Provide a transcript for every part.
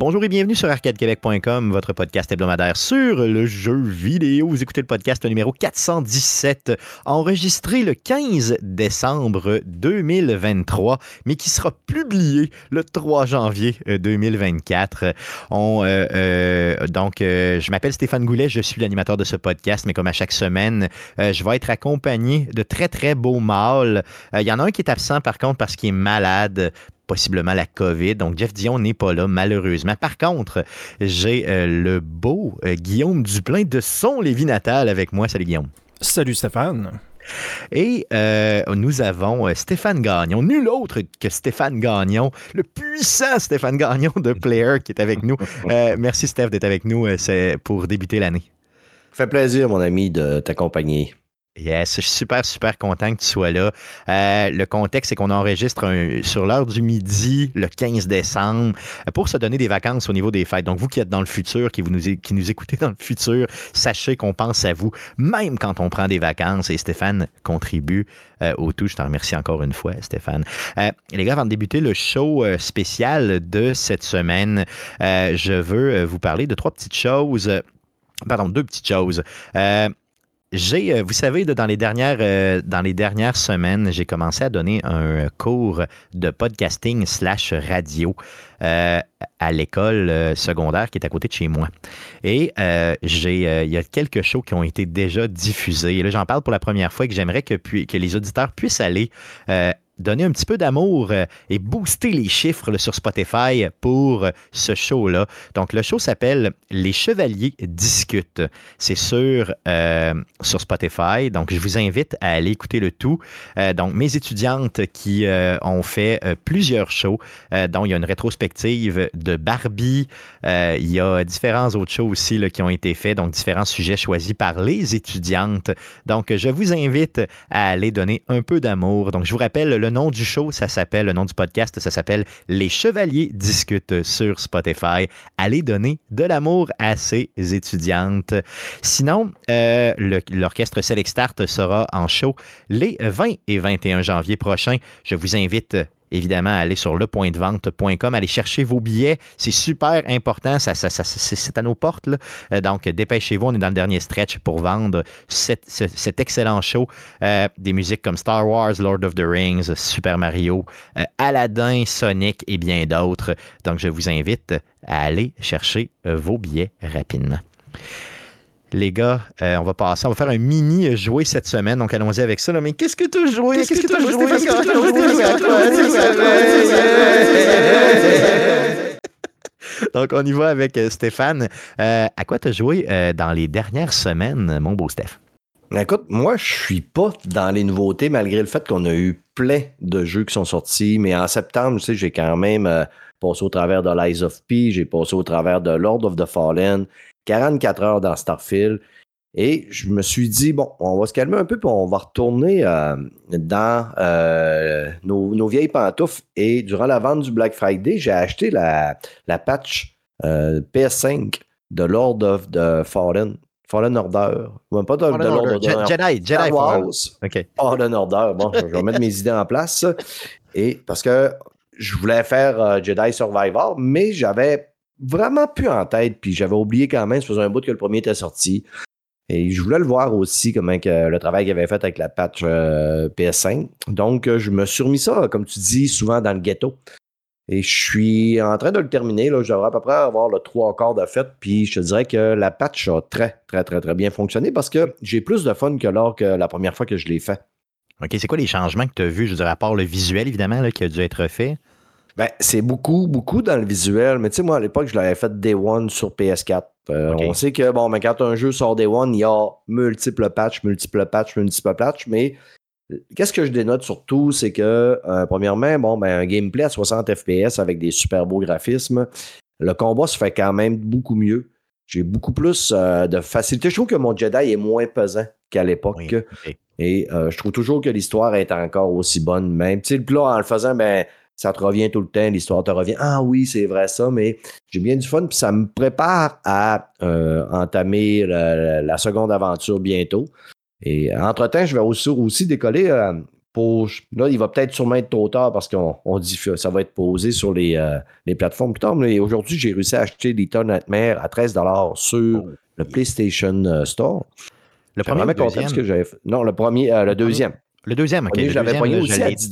Bonjour et bienvenue sur arcadequebec.com, votre podcast hebdomadaire sur le jeu vidéo. Vous écoutez le podcast numéro 417, enregistré le 15 décembre 2023, mais qui sera publié le 3 janvier 2024. On, euh, euh, donc, euh, je m'appelle Stéphane Goulet, je suis l'animateur de ce podcast, mais comme à chaque semaine, euh, je vais être accompagné de très, très beaux mâles. Euh, Il y en a un qui est absent, par contre, parce qu'il est malade possiblement la COVID. Donc, Jeff Dion n'est pas là, malheureusement. Par contre, j'ai euh, le beau euh, Guillaume Duplain de son Lévis natal avec moi. Salut, Guillaume. Salut Stéphane. Et euh, nous avons Stéphane Gagnon, nul autre que Stéphane Gagnon, le puissant Stéphane Gagnon de Player qui est avec nous. Euh, merci, Steph, d'être avec nous euh, c'est pour débuter l'année. Ça fait plaisir, mon ami, de t'accompagner. Yes, je suis super, super content que tu sois là. Euh, le contexte, c'est qu'on enregistre un- sur l'heure du midi, le 15 décembre, pour se donner des vacances au niveau des fêtes. Donc, vous qui êtes dans le futur, qui, vous nous, qui nous écoutez dans le futur, sachez qu'on pense à vous, même quand on prend des vacances. Et Stéphane contribue euh, au tout. Je t'en remercie encore une fois, Stéphane. Euh, les gars, avant de débuter le show euh, spécial de cette semaine, euh, je veux euh, vous parler de trois petites choses. Pardon, deux petites choses. Euh, j'ai, euh, vous savez, dans, les dernières, euh, dans les dernières semaines, j'ai commencé à donner un cours de podcasting slash radio euh, à l'école secondaire qui est à côté de chez moi. Et j'ai, il y a quelques shows qui ont été déjà diffusés. Et là, j'en parle pour la première fois et que j'aimerais que, que les auditeurs puissent aller donner un petit peu d'amour euh, et booster les chiffres sur Spotify pour euh, ce show-là. Donc, le show s'appelle Les Chevaliers discutent. C'est sur, euh, sur Spotify. Donc, je vous invite à aller écouter le tout. Donc, mes étudiantes qui ont fait plusieurs shows, dont il y a une rétrospective de Barbie. Il y a différents autres shows aussi qui ont été faits, donc différents sujets choisis par les étudiantes. Donc, je vous invite à aller donner un peu d'amour. Donc, je vous rappelle, le nom du show, ça s'appelle, le nom du podcast, ça s'appelle Les Chevaliers discutent sur Spotify. Allez donner de l'amour à ces étudiantes. Sinon, euh, le- l'orchestre Select Start sera en show les 20 et 21 janvier prochains. Je vous invite évidemment à aller sur lepointdevente.com, aller chercher vos billets. C'est super important, ça, ça- ça- c'est à nos portes. là. Euh, donc, dépêchez-vous, on est dans le dernier stretch pour vendre cet, ce- cet excellent show. Euh, des musiques comme Star Wars, Lord of the Rings, Super Mario, euh, Aladdin, Sonic et bien d'autres. Donc, je vous invite à aller chercher vos billets rapidement. Les gars, euh, on va passer, on va faire un mini jouet cette semaine, donc allons-y avec ça. là. Mais qu'est-ce que tu as joué? Qu'est-ce que tu as joué? Qu'est-ce que tu as joué? Donc, on y va avec euh, Stéphane. Euh, à quoi tu as joué euh, dans les dernières semaines, mon beau Steph? Écoute, moi, je suis pas dans les nouveautés, malgré le fait qu'on a eu plein de jeux qui sont sortis. Mais en septembre, tu sais, j'ai quand même euh, passé au travers de Lies of P, j'ai passé au travers de Lord of the Fallen, 44 heures dans Starfield. Et je me suis dit, bon, on va se calmer un peu, puis on va retourner euh, dans euh, nos, nos vieilles pantoufles. Et durant la vente du Black Friday, j'ai acheté la, la patch euh, PS5 de Lord of the Fallen. Fallen Order. Même pas de, de Lord of the Je- Jedi, Jedi Star. Wars. Fallen Order. Bon, je vais mettre mes idées en place. Et parce que je voulais faire Jedi Survivor, mais j'avais vraiment plus en tête, puis j'avais oublié quand même, ça faisait un bout que le premier était sorti. Et je voulais le voir aussi, comment que le travail qu'il avait fait avec la patch euh, PS5. Donc, euh, je me suis remis ça, comme tu dis, souvent dans le ghetto. Et je suis en train de le terminer. Là. Je devrais à peu près avoir le trois quarts de fait. Puis je te dirais que la patch a très, très, très, très bien fonctionné parce que j'ai plus de fun que lors que la première fois que je l'ai fait. OK, c'est quoi les changements que tu as vus? Je dire, à part le visuel, évidemment, là, qui a dû être fait? Ben, c'est beaucoup, beaucoup dans le visuel. Mais tu sais, moi, à l'époque, je l'avais fait Day One sur PS4. Euh. On sait que, bon, mais quand un jeu sort Day One, il y a multiples patchs, multiples patchs, multiples patchs. Mais euh, qu'est-ce que je dénote surtout, c'est que, euh, premièrement, bon, ben, un gameplay à 60 FPS avec des super beaux graphismes, le combat se fait quand même beaucoup mieux. J'ai beaucoup plus euh, de facilité. Je trouve que mon Jedi est moins pesant qu'à l'époque. Oui. Et je trouve toujours que l'histoire est encore aussi bonne même. Tu sais, puis là, en le faisant, ben, ça te revient tout le temps, l'histoire te revient. Ah oui, c'est vrai ça, mais j'ai bien du fun, puis ça me prépare à euh, entamer la, la seconde aventure bientôt. Et entre-temps, je vais aussi, aussi décoller euh, pour. Là, il va peut-être sûrement être trop tard parce qu'on dit que ça va être posé sur les, euh, les plateformes plus tard. Mais aujourd'hui, j'ai réussi à acheter Little Nightmare à 13 sur oh. le PlayStation Store. Le premier le deuxième? Que non, le premier, euh, le deuxième. Le deuxième, ok. je l'avais payé aussi à 10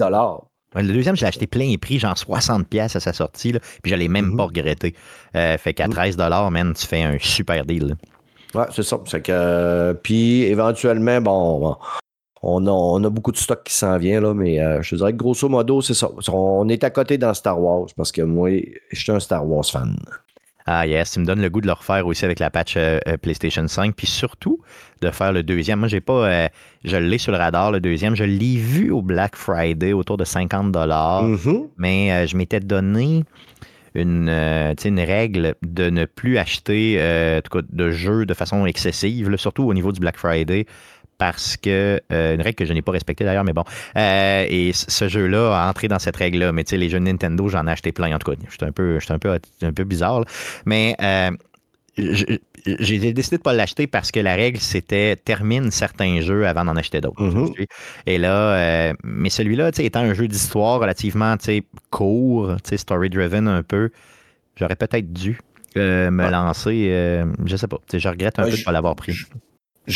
le deuxième, je l'ai acheté plein prix, genre 60 pièces à sa sortie, là, puis je l'ai même mm-hmm. pas regretté. fait qu'à 13 mm-hmm. dollars, man, tu fais un super deal. Ouais, c'est ça. Que, puis éventuellement, bon, on a, beaucoup de stock qui s'en vient, là, mais euh, je dirais que grosso modo, c'est ça. On est à côté dans Star Wars parce que moi, je suis un Star Wars fan. Ah yes, tu me donne le goût de le refaire aussi avec la patch euh, euh, PlayStation 5, puis surtout de faire le deuxième. Moi, j'ai pas, je l'ai sur le radar, le deuxième. Je l'ai vu au Black Friday autour de 50 dollars, mm-hmm. mais je m'étais donné une, une règle de ne plus acheter de jeux de façon excessive, surtout au niveau du Black Friday parce que euh, une règle que je n'ai pas respectée d'ailleurs, mais bon. Euh, et ce jeu-là a entré dans cette règle-là. Mais tu sais, les jeux Nintendo, j'en ai acheté plein. En tout cas, j'étais un peu, un peu, un peu bizarre. Mais euh, j'ai décidé de ne pas l'acheter parce que la règle, c'était termine certains jeux avant d'en acheter d'autres. Mm-hmm. Et là, mais celui-là, étant un jeu d'histoire relativement court, story-driven un peu, j'aurais peut-être dû me lancer. je sais pas. Je regrette un peu de ne pas l'avoir pris. Je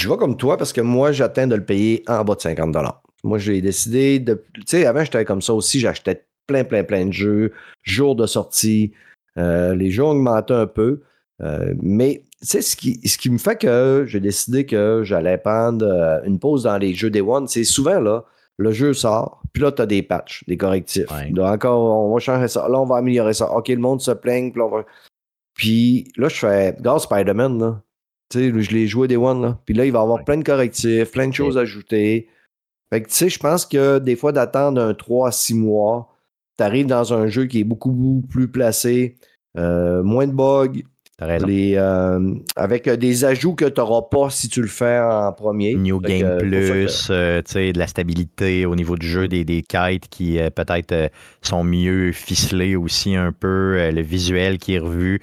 vois comme toi parce que moi, j'atteins de le payer en bas de 50 Moi, j'ai décidé de. Tu sais, avant, j'étais comme ça aussi. J'achetais plein, plein, plein de jeux, jours de sortie. Euh, les jeux ont augmenté un peu. Euh, mais tu sais, ce qui, ce qui me fait que j'ai décidé que j'allais prendre euh, une pause dans les jeux Day One, c'est souvent là, le jeu sort, puis là, tu as des patchs, des correctifs. encore, on va changer ça, là, on va améliorer ça. OK, le monde se plaigne, puis là, va... Puis là, je fais, regarde Spider-Man, là je l'ai joué des One, là. Puis là, il va y avoir plein de correctifs, plein de choses ajoutées. Fait que, tu sais, je pense que des fois, d'attendre un 3 à 6 mois, tu arrives dans un jeu qui est beaucoup plus placé, euh, moins de bugs, les, euh, avec des ajouts que tu n'auras pas si tu le fais en premier. New Game Plus, euh, de la stabilité au niveau du jeu, des, des kites qui peut-être sont mieux ficelés aussi un peu, le visuel qui est revu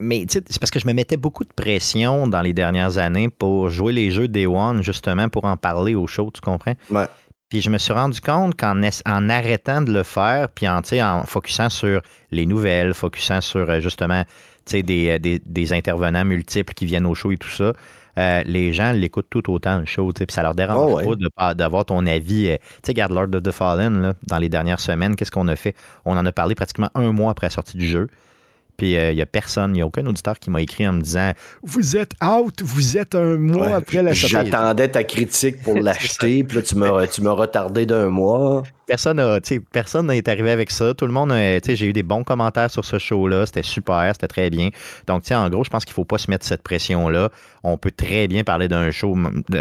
mais c'est parce que je me mettais beaucoup de pression dans les dernières années pour jouer les jeux Day One, justement, pour en parler au show, tu comprends? Ouais. Puis je me suis rendu compte qu'en en arrêtant de le faire, puis en, en focusant sur les nouvelles, focusant sur euh, justement des, euh, des, des, intervenants multiples qui viennent au show et tout ça, euh, les gens l'écoutent tout autant le show, puis ça leur dérange oh, pas d'avoir ton avis. tu sais, regarde Lord of the Fallen, là, dans les dernières semaines, qu'est-ce qu'on a fait? On en a parlé pratiquement un mois après la sortie du jeu. Puis il euh, n'y a personne, il n'y a aucun auditeur qui m'a écrit en me disant Vous êêtes out, vous êtes un mois après la. J'attendais ta critique pour l'acheter, puis là, tu m'as, tu m'as retardé d'un mois. Personne personne n'est arrivé avec ça. Tout le monde, j'ai eu des bons commentaires sur ce show-là. C'était super, c'était très bien. Donc, en gros, je pense qu'il ne faut pas se mettre cette pression-là. On peut très bien parler d'un show,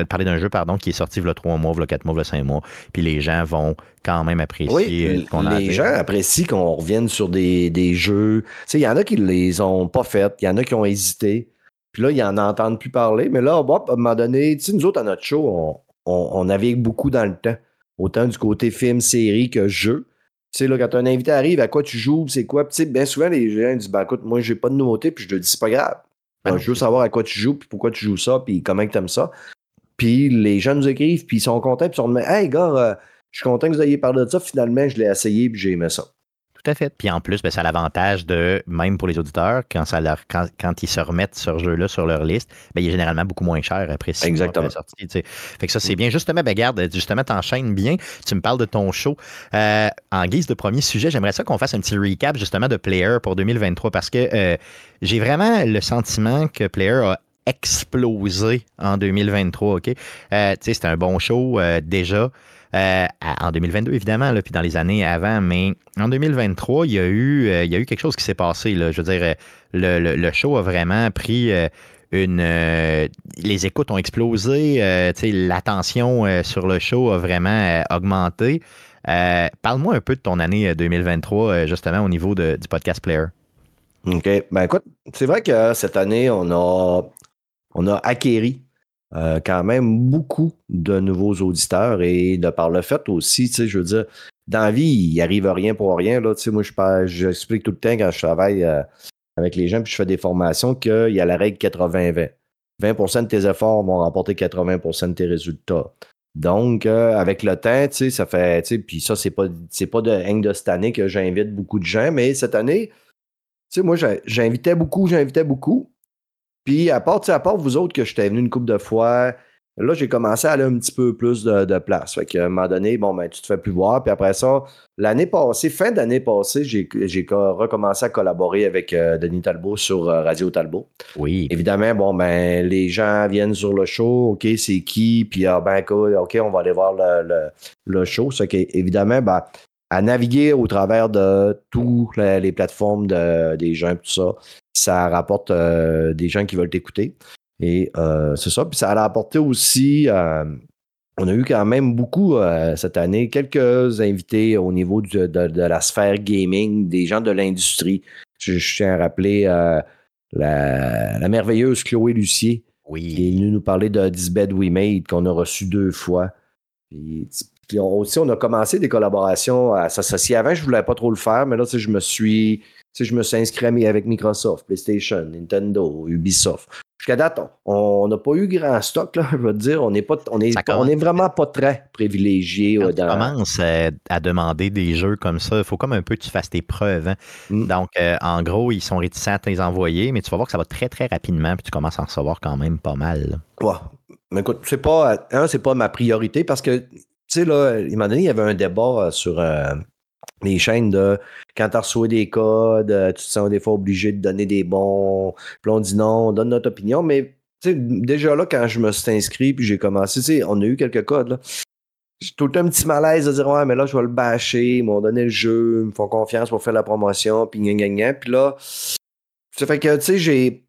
parler d'un jeu, pardon, qui est sorti a trois mois, il y a quatre mois, il y a cinq mois. Puis les gens vont quand même apprécier oui, qu'on a Les gens apprécient qu'on revienne sur des, des jeux. Il y en a qui ne les ont pas faites, il y en a qui ont hésité. Puis là, ils n'en entendent plus parler. Mais là, à un moment donné, nous autres, à notre show, on, on, on navigue beaucoup dans le temps autant du côté film, série que jeu. Tu sais, là, quand un invité arrive, à quoi tu joues, c'est quoi? Puis, bien souvent, les gens disent, ben, écoute, moi, j'ai pas de nouveauté, puis je te dis, c'est pas grave. Ben, je veux savoir à quoi tu joues, puis pourquoi tu joues ça, puis comment tu aimes ça. Puis les gens nous écrivent, puis ils sont contents, puis ils sont Hey, gars, euh, je suis content que vous ayez parlé de ça. Finalement, je l'ai essayé, puis j'ai aimé ça. Tout à fait. Puis en plus, ben, ça a l'avantage de, même pour les auditeurs, quand, ça leur, quand, ils se remettent ce jeu-là sur leur liste, ben, il est généralement beaucoup moins cher après six Exactement. la sortie. Fait que ça, c'est bien. Justement, ben, garde, justement, t'enchaînes bien. Tu me parles de ton show. Euh, en guise de premier sujet, j'aimerais ça qu'on fasse un petit recap, justement, de Player pour 2023 parce que euh, j'ai vraiment le sentiment que Player a explosé en 2023. OK? Euh, c'était un bon show déjà. Euh, en 2022, évidemment, là, puis dans les années avant, mais en 2023, il y a eu, euh, il y a eu quelque chose qui s'est passé. Là. Je veux dire, le, show a vraiment pris euh, une. les écoutes ont explosé, l'attention sur le show a vraiment augmenté. Parle-moi un peu de ton année 2023, justement, au niveau du podcast Player. OK. Ben écoute, c'est vrai que cette année, on a, on a acquéri euh, quand même beaucoup de nouveaux auditeurs et de par le fait aussi, tu sais, je veux dire, dans la vie, il n'y arrive rien pour rien. Là, tu sais, moi, j'explique tout le temps quand je travaille euh, avec les gens puis je fais des formations qu'il y a la règle 80-20. 20% de tes efforts vont remporter 80% de tes résultats. Donc, euh, avec le temps, tu sais, ça fait, tu sais, puis ça, c'est pas, pas de hang de cette année que j'invite beaucoup de gens, mais cette année, tu sais, moi, j'invitais beaucoup, j'invitais beaucoup. Puis, à part, à part vous autres que j'étais venu une couple de fois, Là, j'ai commencé à aller un petit peu plus de, place. Fait qu'à un moment donné, bon, ben, tu te fais plus voir. Puis après ça, l'année passée, fin d'année passée, j'ai, recommencé à collaborer avec euh, Denis Talbot sur euh, Radio Talbot. Oui. Évidemment, bon, ben, les gens viennent sur le show. OK, c'est qui? Puis, ah, ben, OK, on va aller voir le, le, show. Ça, évidemment, ben, à naviguer au travers de toutes les, plateformes de, des gens, tout ça, ça rapporte euh, des gens qui veulent t'écouter. Et euh, c'est ça. Puis ça a apporté aussi, euh, on a eu quand même beaucoup cette année, quelques invités au niveau de, la sphère gaming, des gens de l'industrie. Je, tiens à rappeler la, merveilleuse Chloé Lucier, qui est venue nous parler de This Bed We Made, qu'on a reçu deux fois. Puis, aussi, on a commencé des collaborations à s'associer. Avant, je ne voulais pas trop le faire, mais là, je me suis, je me suis inscrit avec Microsoft, PlayStation, Nintendo, Ubisoft. Jusqu'à date, on n'a pas eu grand stock, là, je veux dire. On n'est pas, on est, on est vraiment pas très privilégié. Quand tu commences euh, à demander des jeux comme ça, il faut comme un peu que tu fasses tes preuves. Hein. Mm. Donc, euh, en gros, ils sont réticents à te les envoyer, mais tu vas voir que ça va très, très rapidement, puis tu commences à en recevoir quand même pas mal. Ouais. Mais écoute, c'est pas, c'est pas ma priorité parce que, tu sais, là, il m'a donné, il y avait un débat euh, sur les chaînes de quand tu reçois des codes, euh, tu te sens des fois obligé de donner des bons. Puis on dit non, on donne notre opinion. Mais déjà là, quand je me suis inscrit puis j'ai commencé, on a eu quelques codes. Là. J'ai tout un petit malaise de dire Ouais, mais là, je vais le bâcher, ils m'ont donné le jeu, ils me font confiance pour faire la promotion, puis gna gna Puis là, ça fait que, tu sais, j'ai.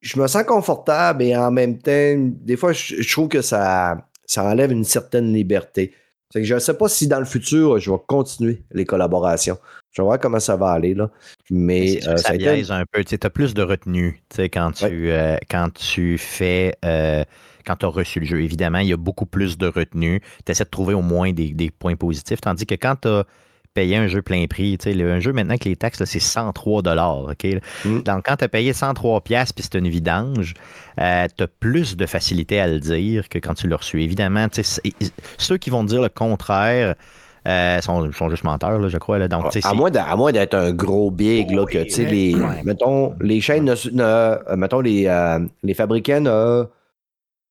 Je me sens confortable et en même temps, des fois, je, je trouve que ça, ça enlève une certaine liberté je ne sais pas si dans le futur, je vais continuer les collaborations. Je vais voir comment ça va aller. Là. Mais, euh, ça, biaise un peu. Tu as plus de retenue quand, tu, euh, quand tu fais. Euh, quand tu as reçu le jeu. Évidemment, il y a beaucoup plus de retenue. Tu essaies de trouver au moins des, des points positifs. Tandis que quand tu as payer un jeu plein prix. Tu sais, un jeu maintenant que les taxes, c'est 103 OK? Mm. Donc, quand tu as payé 103 puis c'est une vidange, euh, tu as plus de facilité à le dire que quand tu l'as reçu. Évidemment, ceux qui vont dire le contraire, euh, sont, sont, juste menteurs, là, je crois. Là. Donc, à, moins à moins d'être un gros big, là, que les, mettons, les chaînes, ne, euh, mettons, les, les fabricants,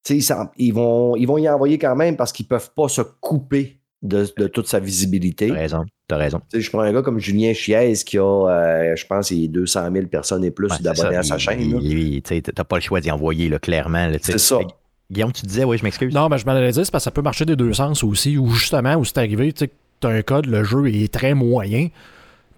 ils, ils, vont, ils vont y envoyer quand même parce qu'ils ne peuvent pas se couper de, toute sa visibilité. T'as raison. T'as raison. je prends un gars comme Julien Chiez qui a, euh, je pense, 200 000 personnes et plus d'abonnés à sa chaîne. Lui, n'as pas le choix d'y envoyer, là, clairement. c'est ça. Guillaume, tu disais, oui, je m'excuse. Non, mais je m'en allais dire, c'est parce que ça peut marcher des deux sens aussi, ou justement, où c'est arrivé, tu as un code, le jeu est très moyen.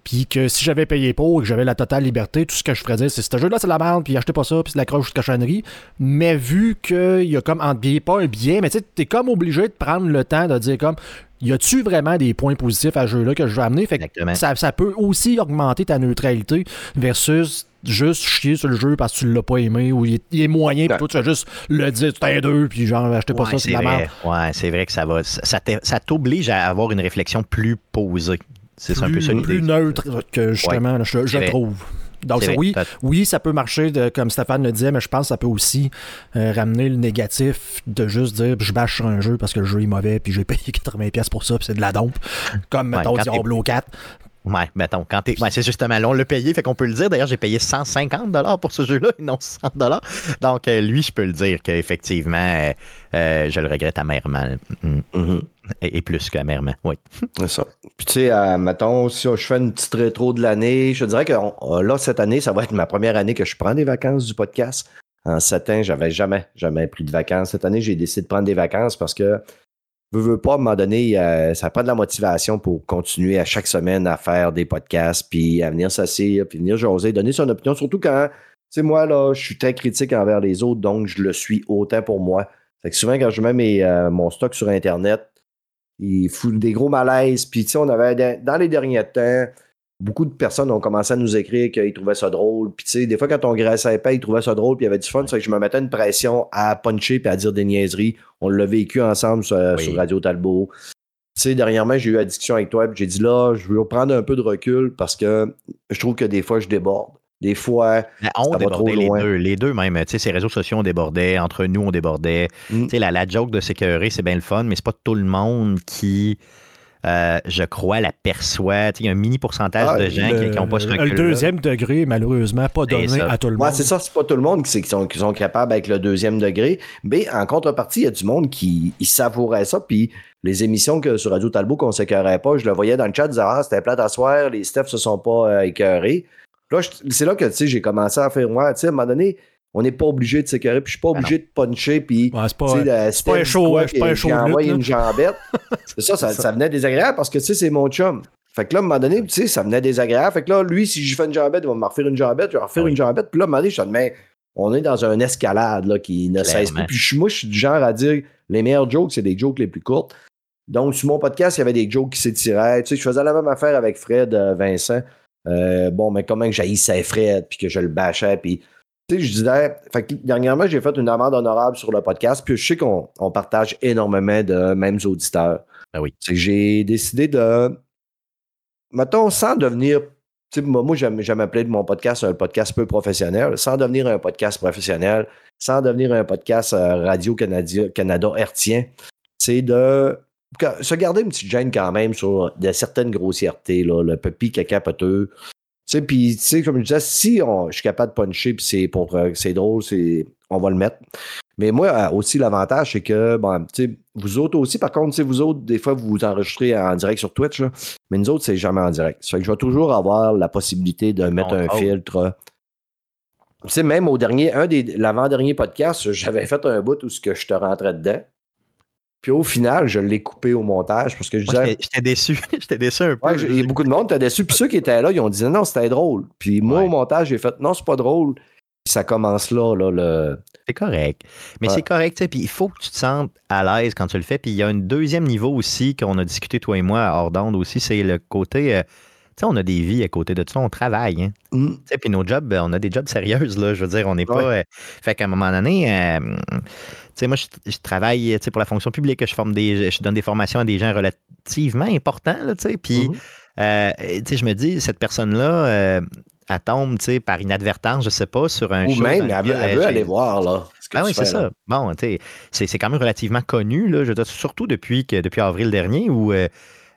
Puis que si j'avais payé pour et que j'avais la totale liberté, tout ce que je ferais dire, c'est ce jeu-là, c'est la merde, puis achetez pas ça, puis c'est de la croche de cochonnerie. Mais vu qu'il y a comme en biais, pas un biais, mais tu sais, t'es comme obligé de prendre le temps de dire comme y a-tu vraiment des points positifs à ce jeu-là que je veux amener? Fait que ça, ça, peut aussi augmenter ta neutralité versus juste chier sur le jeu parce que tu l'as pas aimé ou il est, moyen, puis toi tu vas juste le dire, tu t'es deux, puis genre, achetez pas ça, c'est la merde. Ouais, c'est vrai que ça va. Ça t'oblige à avoir une réflexion plus posée. C'est un peu ça Plus neutre que justement, je, trouve. Donc oui, oui, ça peut marcher, comme Stéphane le disait, mais je pense que ça peut aussi euh, ramener le négatif de juste dire je bâche sur un jeu parce que le jeu est mauvais puis j'ai payé 80$ pour ça puis c'est de la dompe. Comme mettons Diablo 4. Ouais, mettons, quand t'es. Ouais, c'est justement là, on l'a payé, fait qu'on peut le dire. D'ailleurs, j'ai payé 150 pour ce jeu-là et non 100 Donc, euh, lui, je peux le dire qu'effectivement, euh, euh, je le regrette amèrement. Mm. Mm-hmm. Et, plus qu'amèrement, oui. c'est ça. Puis, tu sais, mettons, si je fais une petite rétro de l'année, je dirais que là, cette année, ça va être ma première année que je prends des vacances du podcast. En sept ans, j'avais jamais, jamais pris de vacances. Cette année, j'ai décidé de prendre des vacances parce que veux, veux pas, à un moment donné, euh, ça prend de la motivation pour continuer à chaque semaine à faire des podcasts, puis à venir s'asseoir, puis venir jaser, donner son opinion, surtout quand, tu sais, moi, là, je suis très critique envers les autres, donc je le suis autant pour moi. Fait que souvent, quand je mets euh, mon stock sur Internet, il fout des gros malaises, puis tu sais, on avait, dans les derniers temps, beaucoup de personnes ont commencé à nous écrire qu'ils trouvaient ça drôle. Puis, tu sais, des fois, quand on graissait pas, ils trouvaient ça drôle, puis il y avait du fun. C'est que je me mettais une pression à puncher puis à dire des niaiseries. On l'a vécu ensemble sur, Radio Talbot. Tu sais, dernièrement, j'ai eu la discussion avec toi, puis j'ai dit là, je veux prendre un peu de recul parce que je trouve que des fois, je déborde. Des fois, on débordait les deux. Les deux même. Tu sais, ces réseaux sociaux, on débordait. Entre nous, on débordait. Mm. Tu sais, la, la, joke de sécurité, c'est bien le fun, mais c'est pas tout le monde qui euh, je crois, l'aperçoit. Il y a un mini pourcentage ah, de gens qui n'ont pas ce recul. Le deuxième degré, malheureusement, pas donné à tout le monde. c'est ça, c'est pas tout le monde qui, sont, qui sont capables avec le deuxième degré. Mais en contrepartie, il y a du monde qui savourait ça. Puis les émissions que sur Radio Talbot qu'on s'écœurait pas, je le voyais dans le chat, disant Ah, c'était plate à soir, les Steph se sont pas euh, écœurés. C'est là que j'ai commencé à faire moi, à un moment donné, on n'est pas obligé de s'écœurer, puis je suis pas ben obligé de puncher, puis c'est pas, pas un show, c'est pas un show une jambette. c'est ça, ça, venait désagréable parce que tu sais, c'est mon chum. Fait que là, à un moment donné, tu sais, ça venait désagréable. Fait que là, lui, si je fais une jambette, il va me refaire une jambette, je vais refaire une jambette. Puis là, à un moment donné, je dis, mais on est dans une escalade là, qui ne cesse plus. Puis moi, je suis du genre à dire, les meilleurs jokes, c'est des jokes les plus courtes. Donc, sur mon podcast, il y avait des jokes qui s'étiraient. Tu sais, je faisais la même affaire avec Fred euh, Vincent. Euh, bon, mais comment que j'haïssais Fred, puis que je le bâchais, puis je disais, dernièrement, j'ai fait une amende honorable sur le podcast, puis je sais qu'on partage énormément de mêmes auditeurs. Ben oui. J'ai décidé de, mettons, sans devenir, moi, j'aime appeler de mon podcast un podcast peu professionnel, sans devenir un podcast professionnel, sans devenir un podcast euh, Radio-Canada Canada hertien, c'est de se garder une petite gêne quand même sur de certaines grossièretés, là, le petit caca poteux, sais, puis, tu sais, comme je disais, si je suis capable de puncher, puis c'est pour euh, c'est drôle, c'est, on va le mettre. Mais moi, euh, aussi, l'avantage, c'est que, bon, tu sais, vous autres aussi, par contre, vous autres, des fois, vous vous enregistrez en direct sur Twitch, mais nous autres, c'est jamais en direct. Ça fait que je vais toujours avoir la possibilité de mettre un filtre. Tu sais, même au dernier, un des, l'avant-dernier podcast, j'avais fait un bout où ce que je te rentrais dedans. Puis au final, je l'ai coupé au montage parce que je disais. J'étais déçu. J'étais déçu un peu. il y a beaucoup de monde qui déçu. Puis ceux qui étaient là, ils ont dit non, c'était drôle. Puis moi, au montage, j'ai fait non, c'est pas drôle. Puis ça commence là, là, le. C'est correct. Mais c'est correct, tu sais. Puis il faut que tu te sentes à l'aise quand tu le fais. Puis il y a un deuxième niveau aussi qu'on a discuté, toi et moi, à hors d'onde aussi, c'est le côté. Euh, sais, on a des vies à côté de ça, on travaille. Hein. Mm. Puis nos jobs, ben, on a des jobs sérieuses, là. Je veux dire, on n'est pas. Euh, fait qu'à un moment donné, euh, sais, moi, je, travaille pour la fonction publique, je, forme des, je donne des formations à des gens relativement importants, puis mm-hmm. euh, je me dis, cette personne-là, euh, elle tombe par inadvertance, je sais pas, sur un Ou même, elle, veut, aller voir, là. Ah oui, c'est ça. Bon, c'est quand même relativement connu, là, je surtout depuis, que, depuis avril dernier, où... Euh,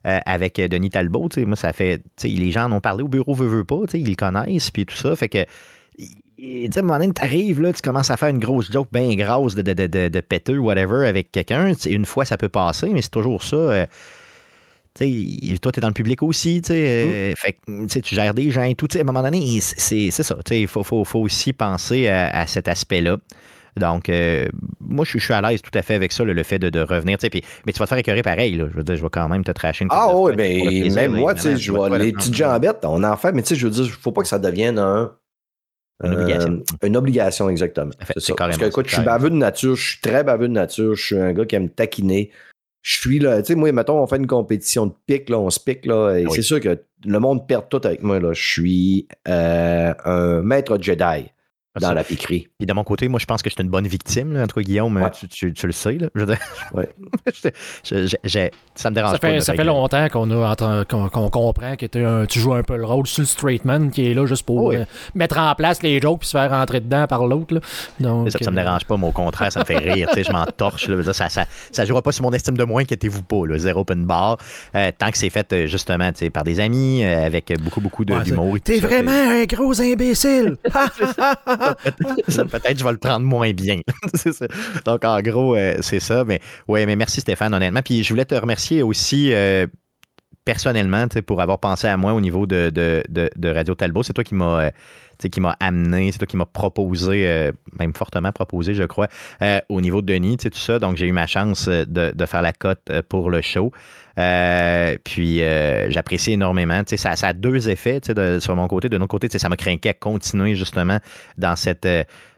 avec Denis Talbot, moi, ça fait. Les gens en ont parlé au bureau, veut, veut pas, ils le connaissent, puis tout ça. Fait que tu sais, à un moment donné, tu arrives, là, tu commences à faire une grosse joke bien grosse de, de, de, de, péteux, whatever, avec quelqu'un. Une fois, ça peut passer, mais c'est toujours ça. Euh, toi, tu es dans le public aussi, tu sais, euh, fait tu gères des gens et tout. À un moment donné, c'est ça. Il faut, faut, faut, aussi penser à, cet aspect-là. Donc, euh, moi, je, suis à l'aise tout à fait avec ça, le, fait de, revenir. Puis, mais tu vas te faire écœurer pareil. Là. Je veux dire, je vais quand même te tracher une Ah oui, mais même moi, tu sais, je vois les petites jambettes, on en fait, mais tu sais, je veux dire, il ne faut pas que ça devienne un une obligation. Euh, une obligation, exactement. c'est Parce que, écoute, je suis baveux de nature, je suis très baveux de nature, je suis un gars qui aime taquiner. Je suis là, tu sais, moi, mettons, on fait une compétition de pique, là, on se pique, là, et ah c'est sûr que le monde perd tout avec moi, là. Je suis euh, un maître Jedi dans la piquerie. Et de mon côté, moi, je pense que je suis une bonne victime, là, entre Guillaume, tu, le sais. Là. ça me dérange ça fait, Ça fait longtemps qu'on qu'on comprend que tu joues un peu le rôle sur le straight man qui est là juste pour euh, mettre en place les jokes puis se faire rentrer dedans par l'autre. Ça, ça me euh, dérange pas, mais au contraire, ça me fait rire. je m'en torche. Ça, ça, ça, jouera pas sur mon estime de moins, inquiétez-vous pas. Là, zéro open bar. Euh, tant que c'est fait justement par des amis, avec beaucoup, beaucoup d'humour. T'es vraiment un gros imbécile! Peut-être je vais le prendre moins bien. Donc, en gros, euh, c'est ça. Mais ouais, mais merci Stéphane, honnêtement. Puis je voulais te remercier aussi euh, personnellement pour avoir pensé à moi au niveau de, de, Radio Talbot. C'est toi qui m'as. Euh, qui m'a amené, c'est toi qui m'a proposé, même fortement proposé, je crois, au niveau de Denis, tout ça. Donc, j'ai eu ma chance de, faire la cote pour le show. Puis j'apprécie énormément. Ça, ça a deux effets sur mon côté. De notre côté, ça m'a craqué à continuer justement dans cette,